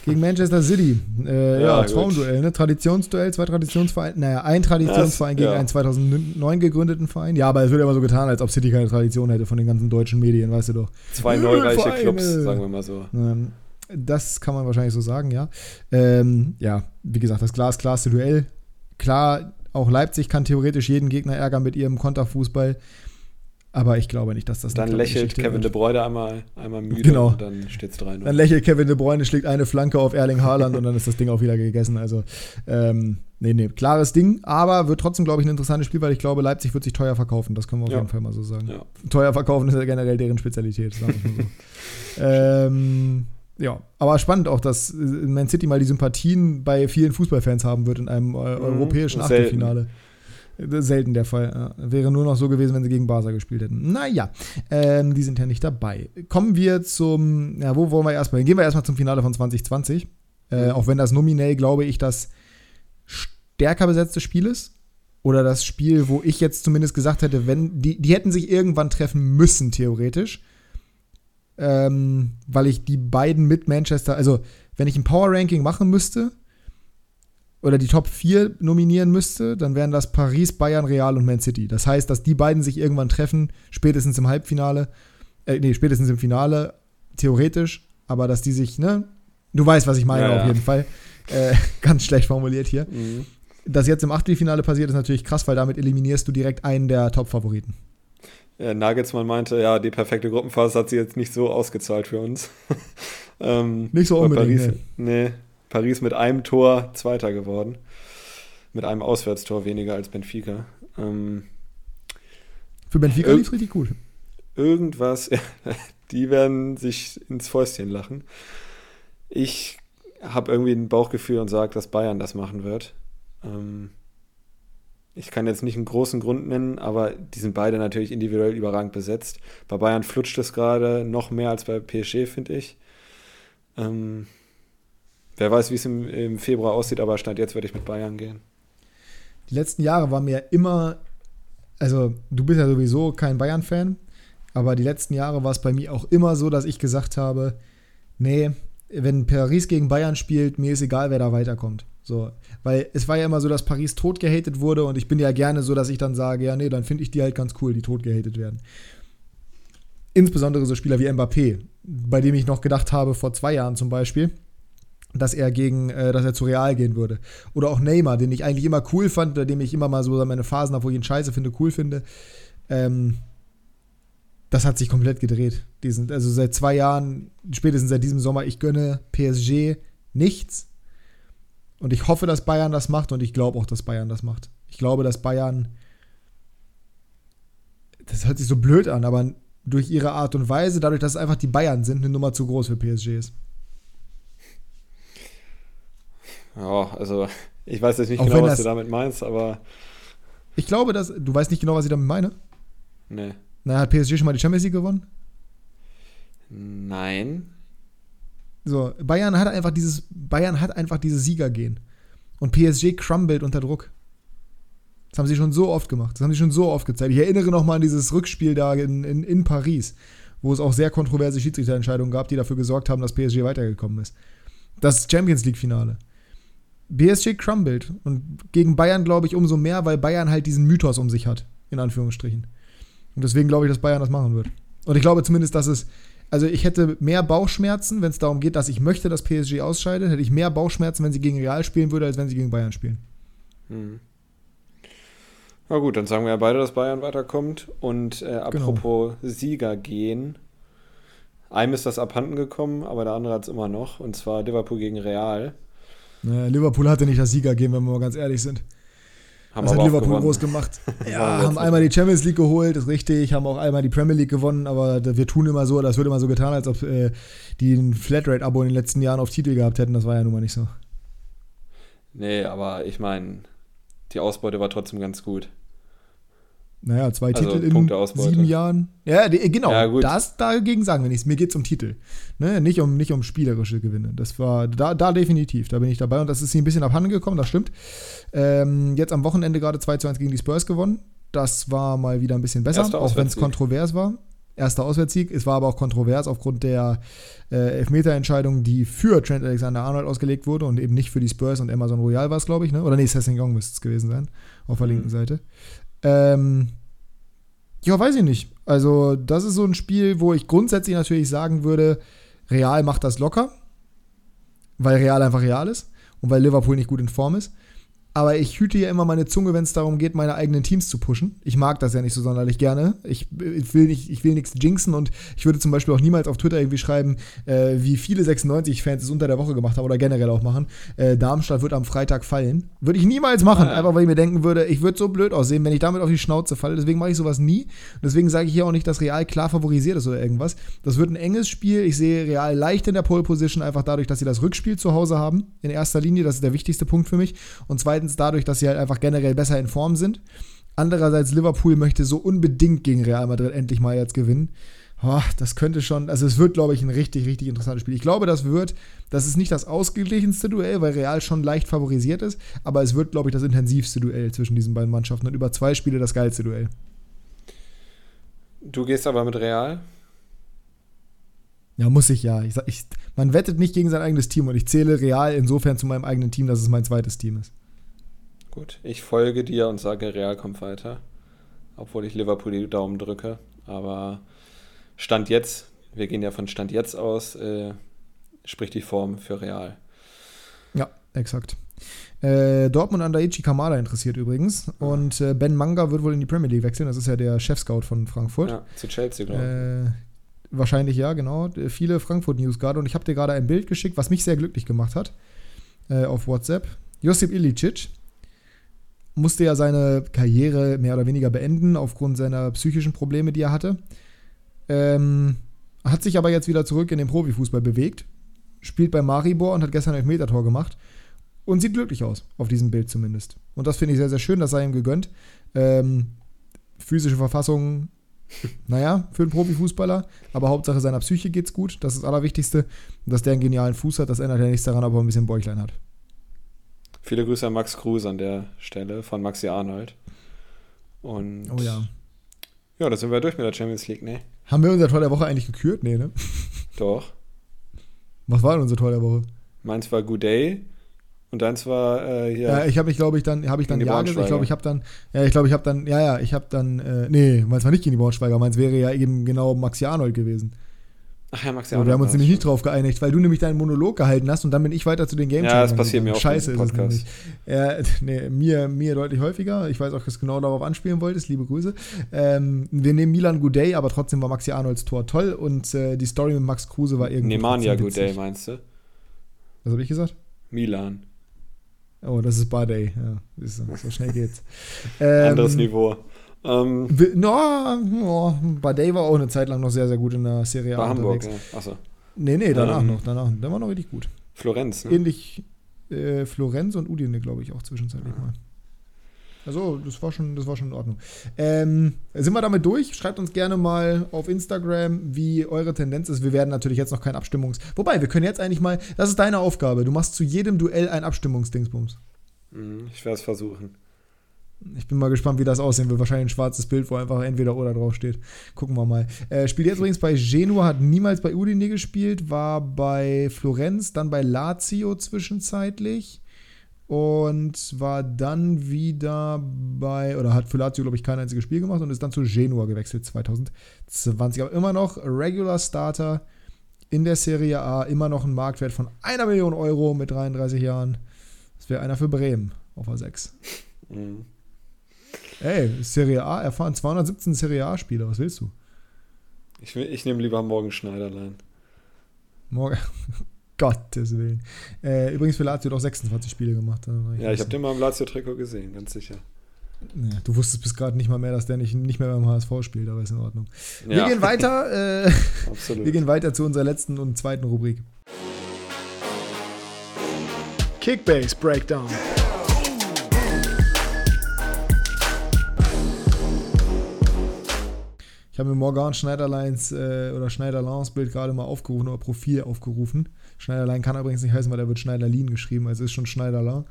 Gegen Manchester City. Äh, ja, ja Traumduell, ne? Traditionsduell, zwei Traditionsvereine. Naja, ein Traditionsverein das, gegen ja. einen 2009 gegründeten Verein. Ja, aber es wird immer so getan, als ob City keine Tradition hätte von den ganzen deutschen Medien, weißt du doch. Zwei neureiche Vereine. Clubs, sagen wir mal so. Ähm, das kann man wahrscheinlich so sagen, ja. Ähm, ja, wie gesagt, das glasklarste Duell. Klar, auch Leipzig kann theoretisch jeden Gegner ärgern mit ihrem Konterfußball. Aber ich glaube nicht, dass das Dann lächelt Kevin De Bruyne einmal, einmal müde genau. und dann steht es 3-0. Dann lächelt Kevin De Bruyne, schlägt eine Flanke auf Erling Haaland und dann ist das Ding auch wieder gegessen. Also, ähm, nee, nee, klares Ding, aber wird trotzdem, glaube ich, ein interessantes Spiel, weil ich glaube, Leipzig wird sich teuer verkaufen. Das können wir auf Ja. jeden Fall mal so sagen. Ja. Teuer verkaufen ist ja generell deren Spezialität, sagen wir mal so. ähm, ja, aber spannend auch, dass äh, Man City mal die Sympathien bei vielen Fußballfans haben wird in einem äh, europäischen selten. Achtelfinale. Ist Selten der Fall. Ja. Wäre nur noch so gewesen, wenn sie gegen Barca gespielt hätten. Naja, ähm, die sind ja nicht dabei. Kommen wir zum, ja, wo wollen wir erstmal hin? Gehen wir erstmal zum Finale von 2020. Äh, Mhm. auch wenn das nominell, glaube ich, das stärker besetzte Spiel ist. Oder das Spiel, wo ich jetzt zumindest gesagt hätte, wenn, die, die hätten sich irgendwann treffen müssen, theoretisch. Ähm, weil ich die beiden mit Manchester, also wenn ich ein Power-Ranking machen müsste, oder die Top 4 nominieren müsste, dann wären das Paris, Bayern, Real und Man City. Das heißt, dass die beiden sich irgendwann treffen, spätestens im Halbfinale, äh, nee, spätestens im Finale, theoretisch, aber dass die sich, ne, du weißt, was ich meine Ja, auf ja. jeden Fall. Äh, ganz schlecht formuliert hier. Mhm. Das jetzt im Achtelfinale passiert, ist natürlich krass, weil damit eliminierst du direkt einen der Top-Favoriten. Ja, Nagelsmann meinte, ja, die perfekte Gruppenphase hat sie jetzt nicht so ausgezahlt für uns. ähm, Nicht so unbedingt, Paris, nee. Paris mit einem Tor Zweiter geworden. Mit einem Auswärtstor weniger als Benfica. Ähm, Für Benfica lief es richtig gut. irgendwas, die werden sich ins Fäustchen lachen. Ich habe irgendwie ein Bauchgefühl und sage, dass Bayern das machen wird. Ähm, ich kann jetzt nicht einen großen Grund nennen, aber die sind beide natürlich individuell überragend besetzt. Bei Bayern flutscht es gerade noch mehr als bei PSG, finde ich. Ähm, wer weiß, wie es im, im Februar aussieht, aber Stand jetzt würde ich mit Bayern gehen. Die letzten Jahre war mir immer, also du bist ja sowieso kein Bayern-Fan, aber die letzten Jahre war es bei mir auch immer so, dass ich gesagt habe, nee, wenn Paris gegen Bayern spielt, mir ist egal, wer da weiterkommt. So, weil es war ja immer so, dass Paris tot gehatet wurde und ich bin ja gerne so, dass ich dann sage, ja, nee, dann finde ich die halt ganz cool, die tot gehatet werden. Insbesondere so Spieler wie Mbappé, bei dem ich noch gedacht habe, vor zwei Jahren zum Beispiel, dass er gegen, äh, dass er zu Real gehen würde. Oder auch Neymar, den ich eigentlich immer cool fand, oder dem ich immer mal so meine Phasen habe, wo ich ihn scheiße finde, cool finde. Ähm, das hat sich komplett gedreht. Die sind, also seit zwei Jahren, spätestens seit diesem Sommer, ich gönne PSG nichts. Und ich hoffe, dass Bayern das macht und ich glaube auch, dass Bayern das macht. Ich glaube, dass Bayern, das hört sich so blöd an, aber durch ihre Art und Weise, dadurch, dass es einfach die Bayern sind, eine Nummer zu groß für PSG ist. Ja, also ich weiß jetzt nicht Auch genau, was du damit meinst, aber Ich glaube, dass, du weißt nicht genau, was ich damit meine. nee. Na, hat PSG schon mal die Champions League gewonnen? Nein. So, Bayern hat einfach dieses, Bayern hat einfach dieses Siegergehen. Und PSG crumbled unter Druck. Das haben sie schon so oft gemacht. Das haben sie schon so oft gezeigt. Ich erinnere noch mal an dieses Rückspiel da in, in, in Paris, wo es auch sehr kontroverse Schiedsrichterentscheidungen gab, die dafür gesorgt haben, dass PSG weitergekommen ist. Das Champions League-Finale. PSG crumbled. Und gegen Bayern glaube ich umso mehr, weil Bayern halt diesen Mythos um sich hat, in Anführungsstrichen. Und deswegen glaube ich, dass Bayern das machen wird. Und ich glaube zumindest, dass es also ich hätte mehr Bauchschmerzen, wenn es darum geht, dass ich möchte, dass PSG ausscheidet, hätte ich mehr Bauchschmerzen, wenn sie gegen Real spielen würde, als wenn sie gegen Bayern spielen. Hm. Na gut, dann sagen wir ja beide, dass Bayern weiterkommt. Und äh, apropos Sieger gehen. Einem ist das abhanden gekommen, aber der andere hat es immer noch. Und zwar Liverpool gegen Real. Naja, Liverpool hatte nicht das Sieger gehen, wenn wir mal ganz ehrlich sind. Haben Was hat Liverpool gewonnen. groß gemacht? Ja, haben einmal die Champions League geholt, ist richtig, haben auch einmal die Premier League gewonnen, aber wir tun immer so, das wird immer so getan, als ob äh, die ein Flatrate-Abo in den letzten Jahren auf Titel gehabt hätten. Das war ja nun mal nicht so. Nee, aber ich meine, die Ausbeute war trotzdem ganz gut. Naja, zwei Also Titel in sieben Jahren. Ja, genau. Ja. Das dagegen sagen wir nichts. Mir geht es um Titel. Ne? Nicht, um, nicht um spielerische Gewinne. Das war da, da definitiv. Da bin ich dabei. Und das ist ihnen ein bisschen abhanden gekommen, das stimmt. Ähm, jetzt am Wochenende gerade 2 zu 1 gegen die Spurs gewonnen. Das war mal wieder ein bisschen besser, auch wenn es kontrovers war. Erster Auswärtssieg. Es war aber auch kontrovers aufgrund der äh, Elfmeterentscheidung, die für Trent Alexander-Arnold ausgelegt wurde und eben nicht für die Spurs und Amazon Royal war es, glaube ich. Ne? Oder nee, Sessington müsste es gewesen sein. Auf der Mhm. linken Seite. Ähm, ja, weiß ich nicht. Also, das ist so ein Spiel, wo ich grundsätzlich natürlich sagen würde, Real macht das locker, weil Real einfach Real ist und weil Liverpool nicht gut in Form ist. Aber ich hüte ja immer meine Zunge, wenn es darum geht, meine eigenen Teams zu pushen. Ich mag das ja nicht so sonderlich gerne. Ich, ich will, nicht, ich will nichts jinxen und ich würde zum Beispiel auch niemals auf Twitter irgendwie schreiben, äh, wie viele 96-Fans es unter der Woche gemacht haben oder generell auch machen. Äh, Darmstadt wird am Freitag fallen. Würde ich niemals machen, ja. einfach weil ich mir denken würde, ich würde so blöd aussehen, wenn ich damit auf die Schnauze falle. Deswegen mache ich sowas nie. Und deswegen sage ich hier auch nicht, dass Real klar favorisiert ist oder irgendwas. Das wird ein enges Spiel. Ich sehe Real leicht in der Pole Position, einfach dadurch, dass sie das Rückspiel zu Hause haben. In erster Linie, das ist der wichtigste Punkt für mich. Und zweitens, zweitens dadurch, dass sie halt einfach generell besser in Form sind. Andererseits, Liverpool möchte so unbedingt gegen Real Madrid endlich mal jetzt gewinnen. Oh, das könnte schon, also es wird, glaube ich, ein richtig, richtig interessantes Spiel. Ich glaube, das wird, das ist nicht das ausgeglichenste Duell, weil Real schon leicht favorisiert ist, aber es wird, glaube ich, das intensivste Duell zwischen diesen beiden Mannschaften und über zwei Spiele das geilste Duell. Du gehst aber mit Real? Ja, muss ich ja. Ich, ich, man wettet nicht gegen sein eigenes Team und ich zähle Real insofern zu meinem eigenen Team, dass es mein zweites Team ist. Gut, ich folge dir und sage, Real kommt weiter. Obwohl ich Liverpool die Daumen drücke. Aber Stand jetzt, wir gehen ja von Stand jetzt aus, äh, spricht die Form für Real. Ja, exakt. Äh, Dortmund an Daichi Kamada interessiert übrigens. Und äh, Ben Manga wird wohl in die Premier League wechseln. Das ist ja der Chef-Scout von Frankfurt. Ja, zu Chelsea, glaube ich. Äh, wahrscheinlich ja, genau. Viele Frankfurt-News gerade. Und ich habe dir gerade ein Bild geschickt, was mich sehr glücklich gemacht hat. Äh, auf WhatsApp. Josip Ilicic musste ja seine Karriere mehr oder weniger beenden aufgrund seiner psychischen Probleme, die er hatte. Ähm, hat sich aber jetzt wieder zurück in den Profifußball bewegt, spielt bei Maribor und hat gestern ein Metertor gemacht und sieht glücklich aus, auf diesem Bild zumindest. Und das finde ich sehr, sehr schön, das sei ihm gegönnt. Ähm, physische Verfassung, naja, für einen Profifußballer, aber Hauptsache seiner Psyche geht's gut, das ist das Allerwichtigste. Dass der einen genialen Fuß hat, das ändert ja nichts daran, ob er ein bisschen Bäuchlein hat. Viele Grüße an Max Kruse an der Stelle von Maxi Arnold. Und oh ja. Ja, da sind wir durch mit der Champions League, ne? Haben wir unser Tor der Woche eigentlich gekürt? Nee, ne? Doch. Was war denn unser Tor der Woche? Meins war Good Day und deins war äh, hier. Ja, ich habe mich, glaube ich, dann habe ich dann ja gesagt. Ich glaube, ich habe dann, ja, ich glaube, ich habe dann, ja, ja, ich habe dann, äh, nee, meins war nicht gegen die Braunschweiger, meins wäre ja eben genau Maxi Arnold gewesen. Ach ja, Max, ja. Wir haben uns nämlich nicht drauf geeinigt, weil du nämlich deinen Monolog gehalten hast und dann bin ich weiter zu den Games. Ja, das passiert mir auch Scheiße ist es nämlich. Ja, nee, mir, mir deutlich häufiger. Ich weiß auch, dass du genau darauf anspielen wolltest. Liebe Grüße. Ähm, wir nehmen Milan Goudet, aber trotzdem war Maxi Arnolds Tor toll und äh, die Story mit Max Kruse war irgendwie. Nemanja Goudet, meinst du? Was habe ich gesagt? Milan. Oh, das ist Bardey. Ja, so schnell geht's. Ähm, Anderes Niveau. Ähm, no, no, Dave war auch eine Zeit lang noch sehr, sehr gut in der Serie A. Hamburg, ja. Achso. Nee, nee, danach ähm, noch. Danach, der war noch richtig gut. Florenz, ne? Ähnlich äh, Florenz und Udine, glaube ich, auch zwischenzeitlich ja. mal. Also, das war schon, das war schon in Ordnung. Ähm, sind wir damit durch? Schreibt uns gerne mal auf Instagram, wie eure Tendenz ist. Wir werden natürlich jetzt noch kein Abstimmungs. Wobei, wir können jetzt eigentlich mal. Das ist deine Aufgabe. Du machst zu jedem Duell ein Abstimmungsdingsbums. Mhm, ich werde es versuchen. Ich bin mal gespannt, wie das aussehen wird. Wahrscheinlich ein schwarzes Bild, wo einfach entweder oder drauf steht. Gucken wir mal. Äh, spielt jetzt übrigens bei Genua, hat niemals bei Udine gespielt, war bei Florenz, dann bei Lazio zwischenzeitlich und war dann wieder bei, oder hat für Lazio, glaube ich, kein einziges Spiel gemacht und ist dann zu Genua gewechselt 2020. Aber immer noch Regular Starter in der Serie A, immer noch ein Marktwert von einer Million Euro mit 33 Jahren. Das wäre einer für Bremen auf A6. Mhm. Ey, Serie A erfahren 217 Serie A-Spieler, was willst du? Ich, ich nehme lieber Morgen Schneiderlein. Morgen. Gottes Willen. Äh, übrigens für Lazio hat auch 26 Spiele gemacht. Ja, ich habe den mal im Lazio-Trikot gesehen, ganz sicher. Ja, du wusstest bis gerade nicht mal mehr, dass der nicht, nicht mehr beim HSV spielt, aber ist in Ordnung. Wir ja. gehen weiter. Äh, Absolut. Wir gehen weiter zu unserer letzten und zweiten Rubrik. Kickbase Breakdown. Ich habe mir Morgan Schneiderleins äh, oder Schneiderlans Bild gerade mal aufgerufen oder Profil aufgerufen. Schneiderlein kann übrigens nicht heißen, weil da wird Schneiderlin geschrieben, also ist schon Schneiderlein.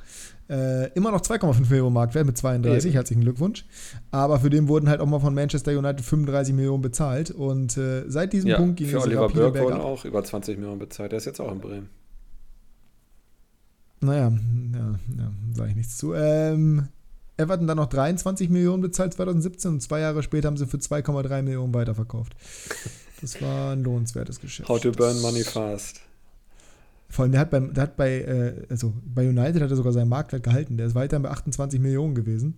Äh, immer noch 2,5 Millionen Marktwert mit 32, ja. herzlichen Glückwunsch. Aber für den wurden halt auch mal von Manchester United 35 Millionen bezahlt und äh, seit diesem ja, Punkt ging es Oliver Burke wurden auch über 20 Millionen bezahlt. Der ist jetzt auch in Bremen. Naja, ja, ja sage ich nichts zu. Ähm, Everton dann noch 23 Millionen bezahlt 2017 und zwei Jahre später haben sie für 2,3 Millionen weiterverkauft. Das war ein lohnenswertes Geschäft. How to burn money fast. Vor allem, der hat, beim, der hat bei, äh, also bei United hat er sogar seinen Marktwert gehalten. Der ist weiterhin bei 28 Millionen gewesen,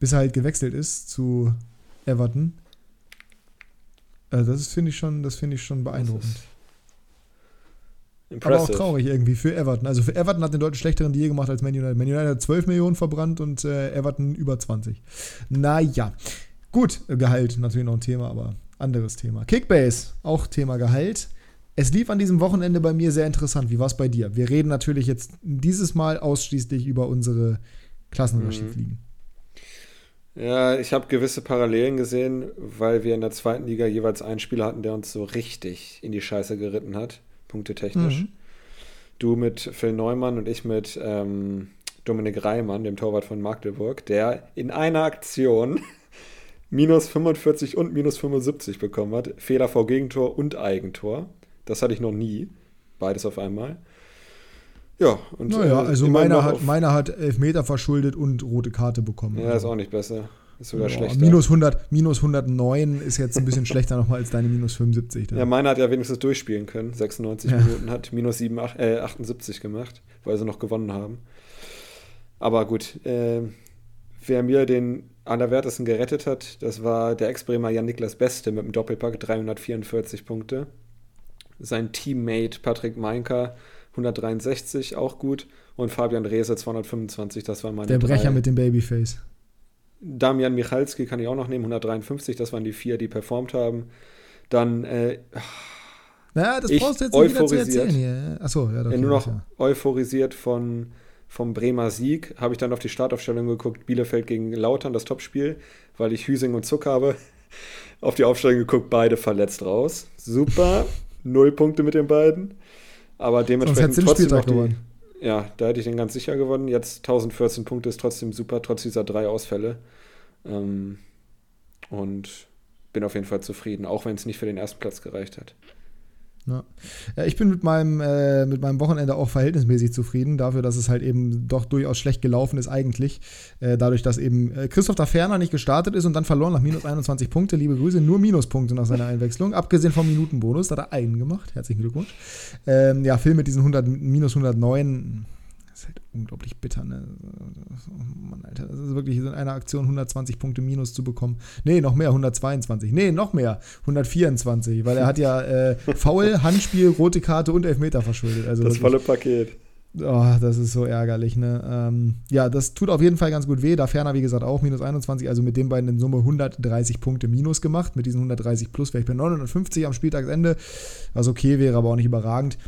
bis er halt gewechselt ist zu Everton. Also das finde ich schon, das finde ich schon beeindruckend. Aber auch traurig irgendwie für Everton. Also für Everton hat den deutlich schlechteren Deal gemacht als Man United. Man United hat 12 Millionen verbrannt und äh, Everton über 20. Naja. Gut, Gehalt natürlich noch ein Thema, aber anderes Thema. Kickbase, auch Thema Gehalt. Es lief an diesem Wochenende bei mir sehr interessant. Wie war es bei dir? Wir reden natürlich jetzt dieses Mal ausschließlich über unsere Klassenarchivligen. Mhm. Ja, ich habe gewisse Parallelen gesehen, weil wir in der zweiten Liga jeweils einen Spieler hatten, der uns so richtig in die Scheiße geritten hat, punktetechnisch. Mhm. Du mit Phil Neumann und ich mit ähm, Dominik Reimann, dem Torwart von Magdeburg, der in einer Aktion minus 45 und minus 75 bekommen hat. Fehler vor Gegentor und Eigentor. Das hatte ich noch nie. Beides auf einmal. Ja, und. Naja, äh, also meiner hat, meiner hat Elfmeter verschuldet und rote Karte bekommen. Ja, ist auch nicht besser. Ist sogar Boah, schlechter. Minus, 100, minus 109 ist jetzt ein bisschen schlechter nochmal als deine minus 75. Dann. Ja, meiner hat ja wenigstens durchspielen können. 96 ja. Minuten hat minus 7, äh, 78 gemacht, weil sie noch gewonnen haben. Aber gut, äh, wer mir den allerwertesten gerettet hat, das war der Ex-Bremer Jan-Niklas Beste mit dem Doppelpack 344 Punkte. Sein Teammate Patrick Meinker 163, auch gut. Und Fabian Rehse 225, das war meine Der Brecher drei. mit dem Babyface. Damian Michalski kann ich auch noch nehmen, 153, das waren die vier, die performt haben. Dann äh, naja, das brauchst du jetzt nicht wieder zu erzählen hier. Achso, ja, okay, Nur noch ja. euphorisiert von vom Bremer Sieg habe ich dann auf die Startaufstellung geguckt, Bielefeld gegen Lautern, das Topspiel, weil ich Hüsing und Zuck habe. Auf die Aufstellung geguckt, beide verletzt raus. Super, null Punkte mit den beiden. Aber dementsprechend trotzdem noch die, gewonnen. Ja, da hätte ich den ganz sicher gewonnen. Jetzt 1014 Punkte ist trotzdem super, trotz dieser drei Ausfälle. Ähm, und bin auf jeden Fall zufrieden, auch wenn es nicht für den ersten Platz gereicht hat. Ja. ja. ich bin mit meinem, äh, mit meinem Wochenende auch verhältnismäßig zufrieden, dafür, dass es halt eben doch durchaus schlecht gelaufen ist, eigentlich. Äh, dadurch, dass eben äh, Christoph da Ferner nicht gestartet ist und dann verloren nach minus 21 Punkte. Liebe Grüße, nur Minuspunkte nach seiner Einwechslung. Abgesehen vom Minutenbonus, da hat er einen gemacht. Herzlichen Glückwunsch. Ähm, ja, Phil mit diesen 100, minus 109 ist halt unglaublich bitter, ne? Oh Mann, Alter, das ist wirklich in einer Aktion 120 Punkte minus zu bekommen. Nee, noch mehr, 122. Nee, noch mehr, 124, weil er hat ja äh, Foul, Handspiel, rote Karte und Elfmeter verschuldet. Also das volle Paket. Oh, das ist so ärgerlich, ne? Ähm, ja, das tut auf jeden Fall ganz gut weh. Da Ferner, wie gesagt, auch minus 21, also mit den beiden in Summe 130 Punkte minus gemacht. Mit diesen 130 plus wäre ich bei 950 am Spieltagsende, was okay wäre, aber auch nicht überragend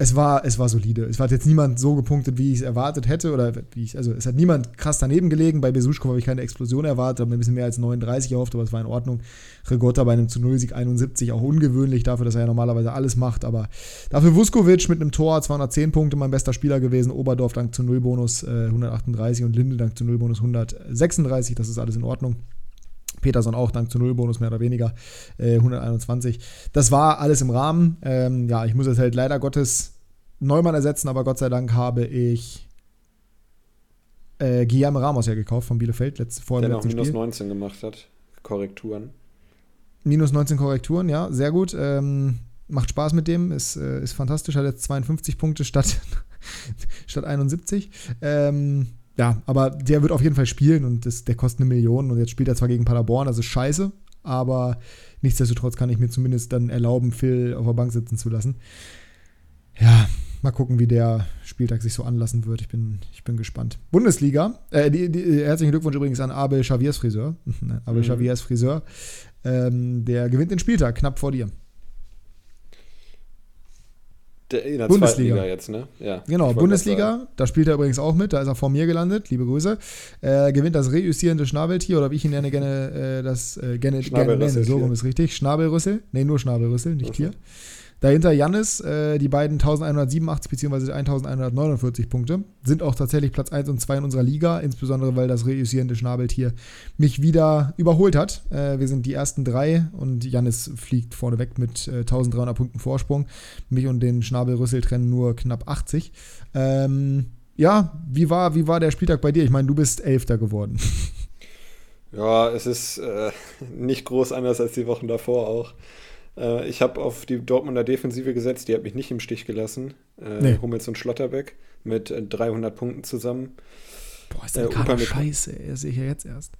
es war, es war solide. Es hat jetzt niemand so gepunktet, wie ich es erwartet hätte. Oder wie ich, also es hat niemand krass daneben gelegen. Bei Besuschkow habe ich keine Explosion erwartet, habe ein bisschen mehr als 39 erhofft, aber es war in Ordnung. Regotta bei einem zu Null-Sieg 71, auch ungewöhnlich dafür, dass er ja normalerweise alles macht. Aber dafür Vuskovic mit einem Tor, 210 Punkte, mein bester Spieler gewesen. Oberdorf dank zu Null-Bonus äh, 138 und Linde dank zu Null-Bonus 136. Das ist alles in Ordnung. Peterson auch dank zu Nullbonus mehr oder weniger äh, 121. Das war alles im Rahmen. Ähm, ja, ich muss jetzt halt leider Gottes Neumann ersetzen, aber Gott sei Dank habe ich äh, Guillermo Ramos ja gekauft von Bielefeld letzte vorher Der noch minus Spiel. 19 gemacht hat. Korrekturen. Minus 19 Korrekturen, ja, sehr gut. Ähm, macht Spaß mit dem, ist, äh, ist fantastisch. Hat jetzt 52 Punkte statt, statt 71. Ähm, ja, aber der wird auf jeden Fall spielen und das, der kostet eine Million und jetzt spielt er zwar gegen Paderborn, das ist scheiße, aber nichtsdestotrotz kann ich mir zumindest dann erlauben, Phil auf der Bank sitzen zu lassen. Ja, mal gucken, wie der Spieltag sich so anlassen wird. Ich bin, ich bin gespannt. Bundesliga, äh, die, die, herzlichen Glückwunsch übrigens an Abel Xaviers Friseur. Abel mhm. Xaviers Friseur. Ähm, der gewinnt den Spieltag knapp vor dir. Der, in der Bundesliga jetzt, ne? Ja. Genau, Bundesliga, da spielt er übrigens auch mit, da ist er vor mir gelandet, liebe Grüße. Äh, gewinnt das reüssierende Schnabeltier, oder wie ich ihn nenne, gerne, äh, das äh, gerne, gerne nenne, so rum ist richtig. Schnabelrüssel, ne, nur Schnabelrüssel, nicht okay. Tier. Dahinter Jannis, äh, die beiden 1187 bzw. 1149 Punkte, sind auch tatsächlich Platz 1 und 2 in unserer Liga, insbesondere weil das reüssierende Schnabeltier mich wieder überholt hat. Äh, wir sind die ersten drei und Jannis fliegt vorneweg mit äh, 1300 Punkten Vorsprung. Mich und den Schnabelrüssel trennen nur knapp 80. Ähm, ja, wie war, wie war der Spieltag bei dir? Ich meine, du bist Elfter geworden. Ja, es ist äh, nicht groß anders als die Wochen davor auch. Äh, ich habe auf die Dortmunder Defensive gesetzt, die hat mich nicht im Stich gelassen. Äh, Nee. Hummels und Schlotterbeck mit äh, 300 Punkten zusammen. Boah, ist Äh, dein Kader Upamecano- scheiße, das sehe ich ja jetzt erst.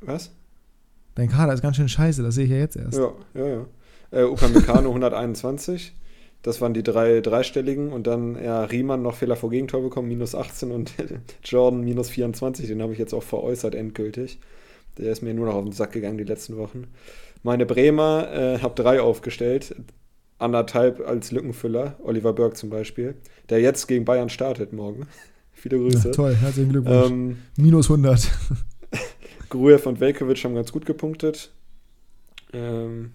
Was? Dein Kader ist ganz schön scheiße, das sehe ich ja jetzt erst. Ja, ja, ja. Äh, Upamecano 121. Das waren die drei dreistelligen und dann ja Riemann noch Fehler vor Gegentor bekommen, minus 18 und Jordan minus 24. Den habe ich jetzt auch veräußert endgültig. Der ist mir nur noch auf den Sack gegangen die letzten Wochen. Meine Bremer äh, habe drei aufgestellt, anderthalb als Lückenfüller, Oliver Burke zum Beispiel, der jetzt gegen Bayern startet morgen. Viele Grüße. Ja, toll, herzlichen Glückwunsch. ähm, Minus 100. Gruev und Velkovic haben ganz gut gepunktet. Ähm,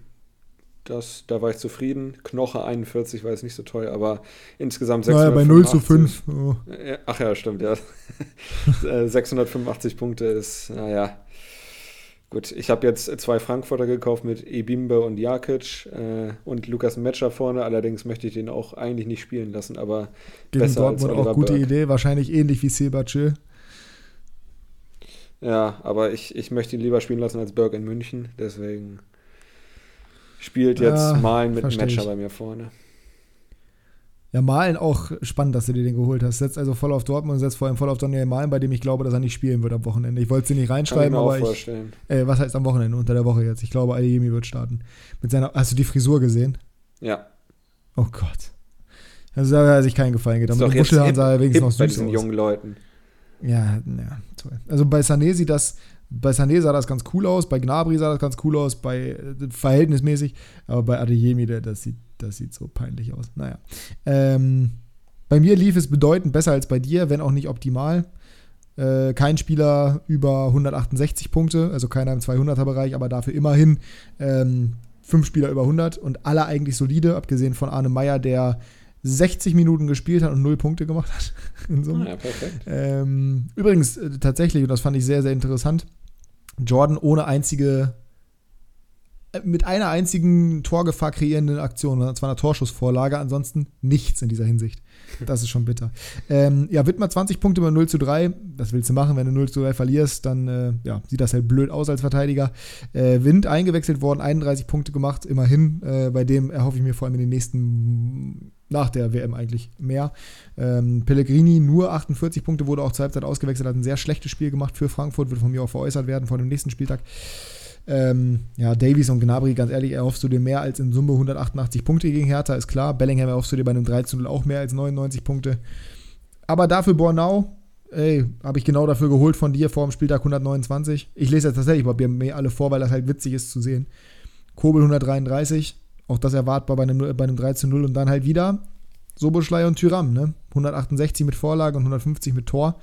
das, da war ich zufrieden. Knoche 41 war jetzt nicht so toll, aber insgesamt Naja, bei 0 zu 685. 5. Oh. Ja, Ach ja, stimmt, ja. Äh, 685 Punkte ist, naja. Gut, ich habe jetzt zwei Frankfurter gekauft mit Ebimbe und Jakic äh, und Lukas Metscher vorne. Allerdings möchte ich den auch eigentlich nicht spielen lassen, aber Gegen besser als Dortmund Oliver auch gute Burke. Idee, wahrscheinlich ähnlich wie Sebace. Ja, aber ich, ich möchte ihn lieber spielen lassen als Berg in München. Deswegen spielt jetzt Ja, Malen mit ich. bei mir vorne. Ja, Malen auch spannend, dass du dir den geholt hast. Setzt also voll auf Dortmund und setzt vor allem voll auf Daniel Malen, bei dem ich glaube, dass er nicht spielen wird am Wochenende. Ich wollte sie nicht Kann ich reinschreiben, mir auch aber ich. vorstellen. Äh, was heißt am Wochenende? Unter der Woche jetzt. Ich glaube, Adeyemi wird starten. Mit seiner. Hast du die Frisur gesehen? Ja. Oh Gott. Also da hat sich keinen Gefallen getan. Mit dem Muschelhahn sah er wenigstens noch hip bei süß diesen aus. jungen Leuten. Ja, ja, toll. Also bei Sané sieht das, bei Sané sah das ganz cool aus, bei Gnabry sah das ganz cool aus, bei äh, verhältnismäßig, aber bei Adeyemi, der, das sieht, das sieht so peinlich aus. Naja. Ähm, bei mir lief es bedeutend besser als bei dir, wenn auch nicht optimal. Äh, kein Spieler über 168 Punkte, also keiner im 200er-Bereich, aber dafür immerhin ähm, fünf Spieler über 100 und alle eigentlich solide, abgesehen von Arne Meyer, der 60 Minuten gespielt hat und null Punkte gemacht hat. Ah, ja, perfekt. Ähm, übrigens, äh, tatsächlich, und das fand ich sehr, sehr interessant, Jordan ohne einzige, äh, mit einer einzigen Torgefahr kreierenden Aktion, und zwar einer Torschussvorlage, ansonsten nichts in dieser Hinsicht. Das ist schon bitter. ähm, ja, Wittmer 20 Punkte bei 0 zu 3. Das willst du machen, wenn du 0 zu 3 verlierst, dann äh, ja, sieht das halt blöd aus als Verteidiger. Äh, Wind eingewechselt worden, 31 Punkte gemacht, immerhin. Äh, bei dem erhoffe ich mir vor allem in den nächsten, nach der WM eigentlich mehr. Ähm, Pellegrini nur 48 Punkte, wurde auch zur Halbzeit ausgewechselt, hat ein sehr schlechtes Spiel gemacht für Frankfurt, wird von mir auch veräußert werden vor dem nächsten Spieltag. Ähm, ja, Davies und Gnabry, ganz ehrlich, erhoffst du dir mehr als in Summe 188 Punkte gegen Hertha, ist klar. Bellingham erhoffst du dir bei einem 3 0 auch mehr als 99 Punkte. Aber dafür Bornau, ey, habe ich genau dafür geholt von dir vor dem Spieltag 129. Ich lese jetzt tatsächlich mal mir alle vor, weil das halt witzig ist zu sehen. Kobel 133, auch das erwartbar bei einem, bei einem 3 zu 0 und dann halt wieder Soboschlei und Tyram, ne? 168 mit Vorlage und 150 mit Tor.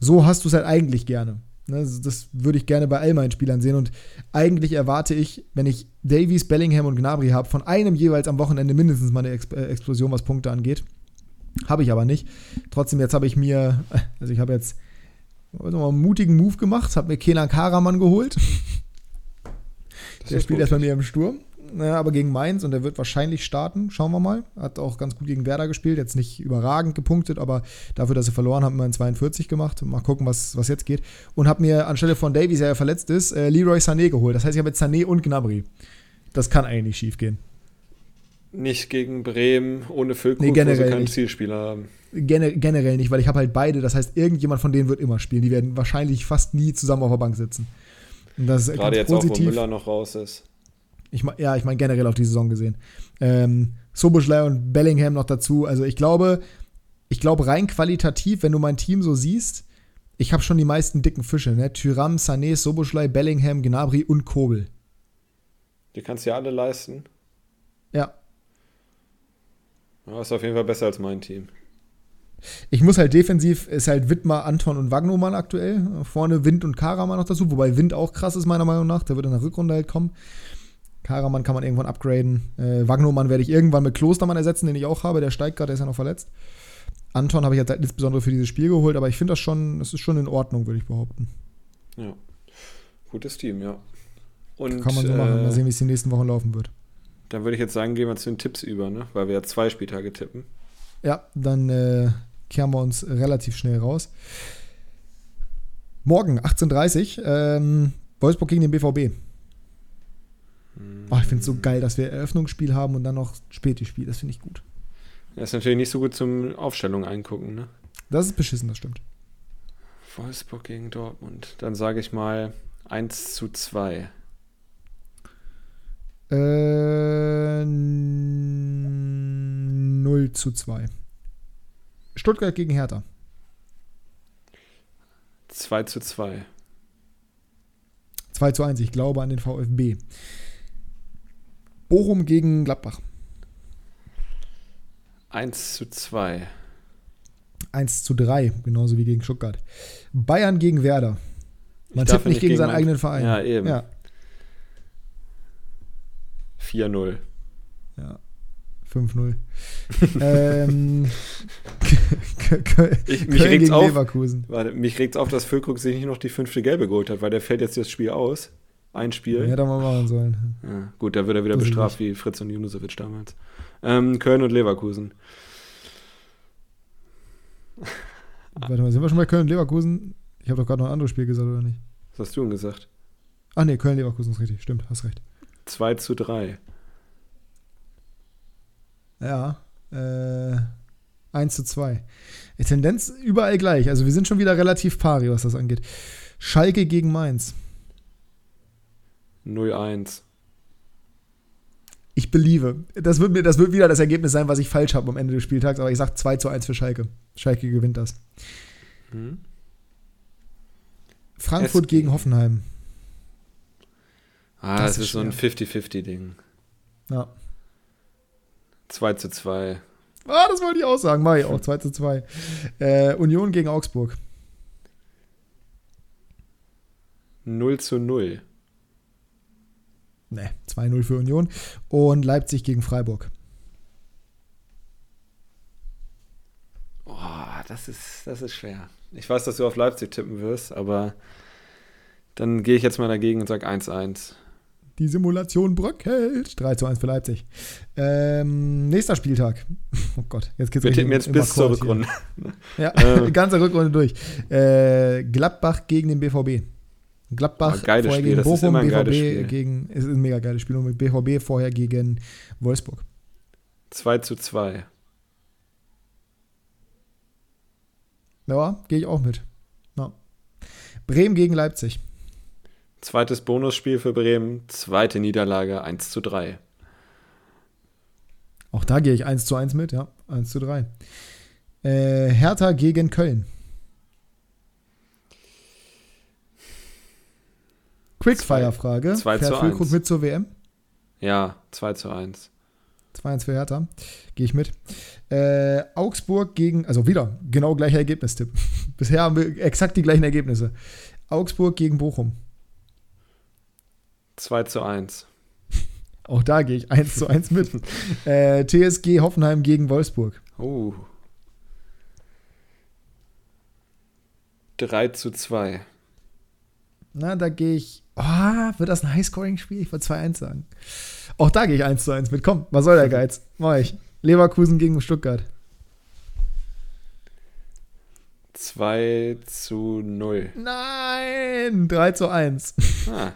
So hast du es halt eigentlich gerne. Ne? Das, würde ich gerne bei all meinen Spielern sehen und eigentlich erwarte ich, wenn ich Davies, Bellingham und Gnabry habe, von einem jeweils am Wochenende mindestens mal eine Ex äh, Explosion, was Punkte angeht. Habe ich aber nicht. Trotzdem, jetzt habe ich mir, also ich habe jetzt also einen mutigen Move gemacht, habe mir Kenan Karaman geholt. Das Der spielt erst bei mutig. mir im Sturm. Naja, aber gegen Mainz und der wird wahrscheinlich starten. Schauen wir mal. Hat auch ganz gut gegen Werder gespielt. Jetzt nicht überragend gepunktet, aber dafür, dass sie verloren haben, immerhin 42 gemacht. Mal gucken, was, was jetzt geht. Und habe mir anstelle von Davies, der ja verletzt ist, äh, Leroy Sané geholt. Das heißt, ich habe jetzt Sané und Gnabry. Das kann eigentlich nicht schief gehen. Nicht gegen Bremen, ohne Füllkrug, Nee, wo sie generell keinen nicht. Zielspieler haben. Gene generell nicht, weil ich habe halt beide. Das heißt, irgendjemand von denen wird immer spielen. Die werden wahrscheinlich fast nie zusammen auf der Bank sitzen. Und das ist Gerade jetzt auch, wo positiv. Müller noch raus ist. Ich ja, ich meine generell auf die Saison gesehen. Ähm, Soboschlei und Bellingham noch dazu. Also ich glaube, ich glaube rein qualitativ, wenn du mein Team so siehst, ich habe schon die meisten dicken Fische. Ne? Tyram, Sané, Soboschlei, Bellingham, Gnabry und Kobel. Die kannst du ja alle leisten. Ja. Ja, ist auf jeden Fall besser als mein Team. Ich muss halt defensiv, ist halt Wittmer, Anton und Wagnoman aktuell. Vorne Wind und Karaman noch dazu, wobei Wind auch krass ist, meiner Meinung nach. Der wird in der Rückrunde halt kommen. Karaman kann man irgendwann upgraden. Äh, Wagnoman werde ich irgendwann mit Klostermann ersetzen, den ich auch habe. Der steigt gerade, der ist ja noch verletzt. Anton habe ich jetzt halt insbesondere für dieses Spiel geholt, aber ich finde das schon, es ist schon in Ordnung, würde ich behaupten. Ja. Gutes Team, ja. Und kann man so machen. Mal äh, sehen, wie es die nächsten Wochen laufen wird. dann würde ich jetzt sagen, gehen wir zu den Tipps über, ne? Weil wir ja zwei Spieltage tippen. Ja, dann äh, kehren wir uns relativ schnell raus. Morgen, 18.30 Uhr, ähm, Wolfsburg gegen den BVB. Oh, ich finde es so geil, dass wir Eröffnungsspiel haben und dann noch Späti-Spiel. Das finde ich gut. Das ist natürlich nicht so gut zum Aufstellung eingucken, ne? Das ist beschissen, das stimmt. Wolfsburg gegen Dortmund. Dann sage ich mal 1 zu 2. Äh, 0 zu 2. Stuttgart gegen Hertha. 2 zu 2. 2 zu 1. Ich glaube an den VfB. Bochum gegen Gladbach. 1 zu 2. 1 zu 3, genauso wie gegen Stuttgart. Bayern gegen Werder. Man tippt nicht gegen, seinen mein- eigenen Verein. Ja, eben. Ja, 4-0. ja. 5-0. ähm, Ich- mich Köln regt's gegen auf. Leverkusen. Warte, mich regt auf, dass Füllkrug sich nicht noch die fünfte Gelbe geholt hat, weil der fällt jetzt das Spiel aus. Ein Spiel. Hätte er mal machen sollen. Ja, gut, da wird er wieder Dusselig. bestraft wie Fritz und Junusovic damals. Ähm, Köln und Leverkusen. Warte mal, sind wir schon bei Köln-Leverkusen? Ich habe doch gerade noch ein anderes Spiel gesagt, oder nicht? Was hast du denn gesagt? Ach nee, Köln-Leverkusen ist richtig. Stimmt, hast recht. 2 zu 3. Ja, äh, 1 zu 2. Die Tendenz überall gleich. Also wir sind schon wieder relativ pari, was das angeht. Schalke gegen Mainz. 0-1. Ich believe. Das wird, mir, das wird wieder das Ergebnis sein, was ich falsch habe am Ende des Spieltags, aber ich sage 2 zu 1 für Schalke. Schalke gewinnt das. Hm? Frankfurt SG. gegen Hoffenheim. Ah, Das das, ist ist so ein schwer. 50-50-Ding. Ja. 2 zu 2. Ah, das wollte ich auch sagen. Mach ich auch. 2 zu 2. Äh, Union gegen Augsburg. 0 zu 0. Ne, 2-0 für Union. Und Leipzig gegen Freiburg. Oh, das ist, das ist schwer. Ich weiß, dass du auf Leipzig tippen wirst, aber dann gehe ich jetzt mal dagegen und sage 1-1. Die Simulation bröckelt. 3 zu 1 für Leipzig. Ähm, nächster Spieltag. Oh Gott, jetzt geht's Wir tippen jetzt bis zur hier. Rückrunde. Ja, Äh. ganze Rückrunde durch. Äh, Gladbach gegen den BVB. Gladbach vorher Spiel, gegen Bochum, BVB Spiel. gegen, ist ein mega geiles Spiel und mit BVB vorher gegen Wolfsburg. 2 zu 2. Ja, gehe ich auch mit. Ja. Bremen gegen Leipzig. Zweites Bonusspiel für Bremen. Zweite Niederlage 1 zu 3. Auch da gehe ich 1 zu 1 mit, ja. 1 zu 3. Äh, Hertha gegen Köln. Quickfire-Frage. Zwei Fährt zu Füllkrug eins. mit zur WM? Ja, 2 zu 1. 2-1 für Hertha. Gehe ich mit. Äh, Augsburg gegen, also wieder, genau gleicher Ergebnistipp. Bisher haben wir exakt die gleichen Ergebnisse. Augsburg gegen Bochum. 2 zu 1. Auch da gehe ich 1 zu 1 mit. äh, TSG Hoffenheim gegen Wolfsburg. Oh. 3 zu 2. Na, da gehe ich. Ah, wird das ein Highscoring-Spiel? Ich wollte 2-1 sagen. Auch da gehe ich 1 zu 1 mit. Komm, was soll der Geiz? Mach ich. Leverkusen gegen Stuttgart. 2 zu 0. Nein! 3 zu 1. Ah,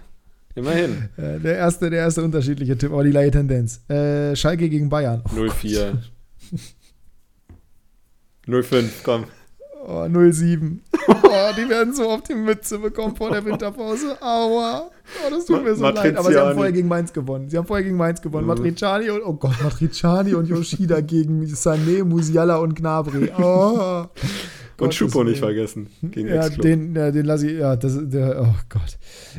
immerhin. Äh, der, erste, der erste unterschiedliche Tipp, aber die gleiche Tendenz. Äh, Schalke gegen Bayern. Oh, 0-4. 0-5, komm. Oh, 0-7. Oh, die werden so auf die Mütze bekommen vor der Winterpause. Aua. Oh, das tut mir so leid. Aber sie haben vorher gegen Mainz gewonnen. Sie haben vorher gegen Mainz gewonnen. Mhm. Matriciani und, oh Gott, Matriciani und Yoshida gegen Sané, Musiala und Gnabry. Oh. Und Schupo nicht vergessen. Gegen Ja, den, ja, den lasse ich, ja, das, der, oh Gott.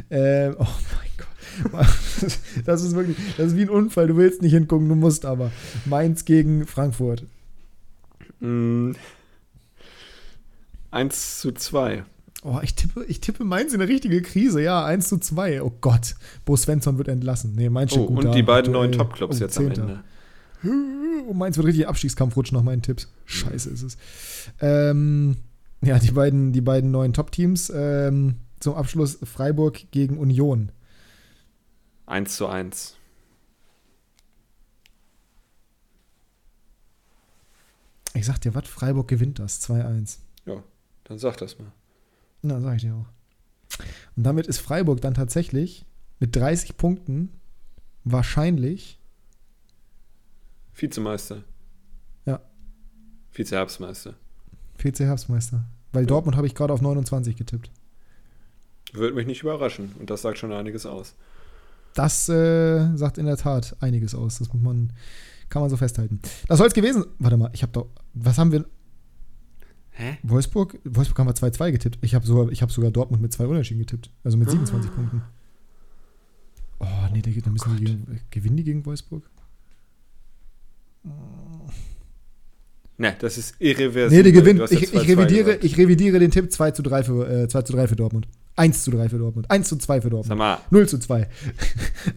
Ähm, oh mein Gott. Das ist wirklich, das ist wie ein Unfall. Du willst nicht hingucken, du musst aber. Mainz gegen Frankfurt. Mm. 1 zu 2. Oh, ich tippe, ich tippe Mainz in eine richtige Krise. Ja, 1 zu 2. Oh Gott. Bo Svensson wird entlassen. Nee, Mainz steht Oh, gut und da. die beiden neuen Aktuell. Top-Clubs Oh, jetzt am Zehnter. Ende. Oh, Mainz wird richtig Abstiegskampf rutschen nach meinen Tipps. Scheiße ist es. Ähm, ja, die beiden, die beiden neuen Top-Teams. Ähm, zum Abschluss Freiburg gegen Union. 1 zu 1. Ich sag dir was, Freiburg gewinnt das. 2-1. Ja, dann sag das mal. Na, sag ich dir auch. Und damit ist Freiburg dann tatsächlich mit 30 Punkten wahrscheinlich. Vizemeister. Ja. Vize-Herbstmeister. Vize-Herbstmeister. Weil Dortmund habe ich gerade auf 29 getippt. Würde mich nicht überraschen. Und das sagt schon einiges aus. Das äh, sagt in der Tat einiges aus. Das muss man, kann man so festhalten. Das soll es gewesen. Warte mal, ich habe doch. Was haben wir? Hä? Wolfsburg? Wolfsburg haben wir 2-2 getippt. Ich habe sogar, hab sogar Dortmund mit zwei Unentschieden getippt. Also mit 27 Ah. Punkten. Oh, nee, da, da müssen die gegen, gewinnen die gegen Wolfsburg? Ne, das ist irreversibel. Nee, die gewinnen. hast ja Ich, 2-2 ich, revidiere, ich revidiere den Tipp 2 zu 3 für, äh, 2 zu 3 für Dortmund. 1 zu 3 für Dortmund. 1 zu 2 für Dortmund. Sag mal, 0 zu 2.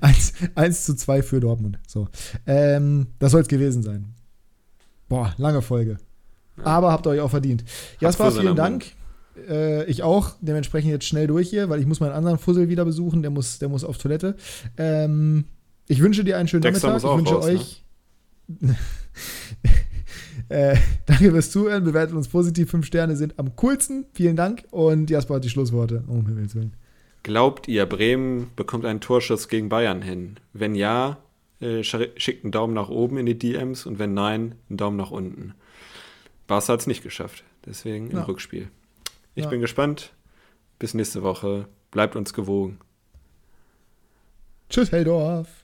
1, 1 zu 2 für Dortmund. So. Ähm, das soll es gewesen sein. Boah, lange Folge. Aber habt ihr euch auch verdient. Jasper, vielen Dank. Äh, ich auch. Dementsprechend jetzt schnell durch hier, weil ich muss meinen anderen Fussel wieder besuchen. Der muss, der muss auf Toilette. Ähm, ich wünsche dir einen schönen Dexter Nachmittag. Ich wünsche raus, ne? euch. äh, danke fürs Zuhören. Bewertet uns positiv. Fünf Sterne sind am coolsten. Vielen Dank. Und Jasper hat die Schlussworte. Um Himmels Willen. glaubt ihr, Bremen bekommt einen Torschuss gegen Bayern hin? Wenn ja, äh, sch- schickt einen Daumen nach oben in die DMs und wenn nein, einen Daumen nach unten. Barca hat es nicht geschafft. Deswegen im Ja. Rückspiel. Ich Ja. bin gespannt. Bis nächste Woche. Bleibt uns gewogen. Tschüss, Heldorf.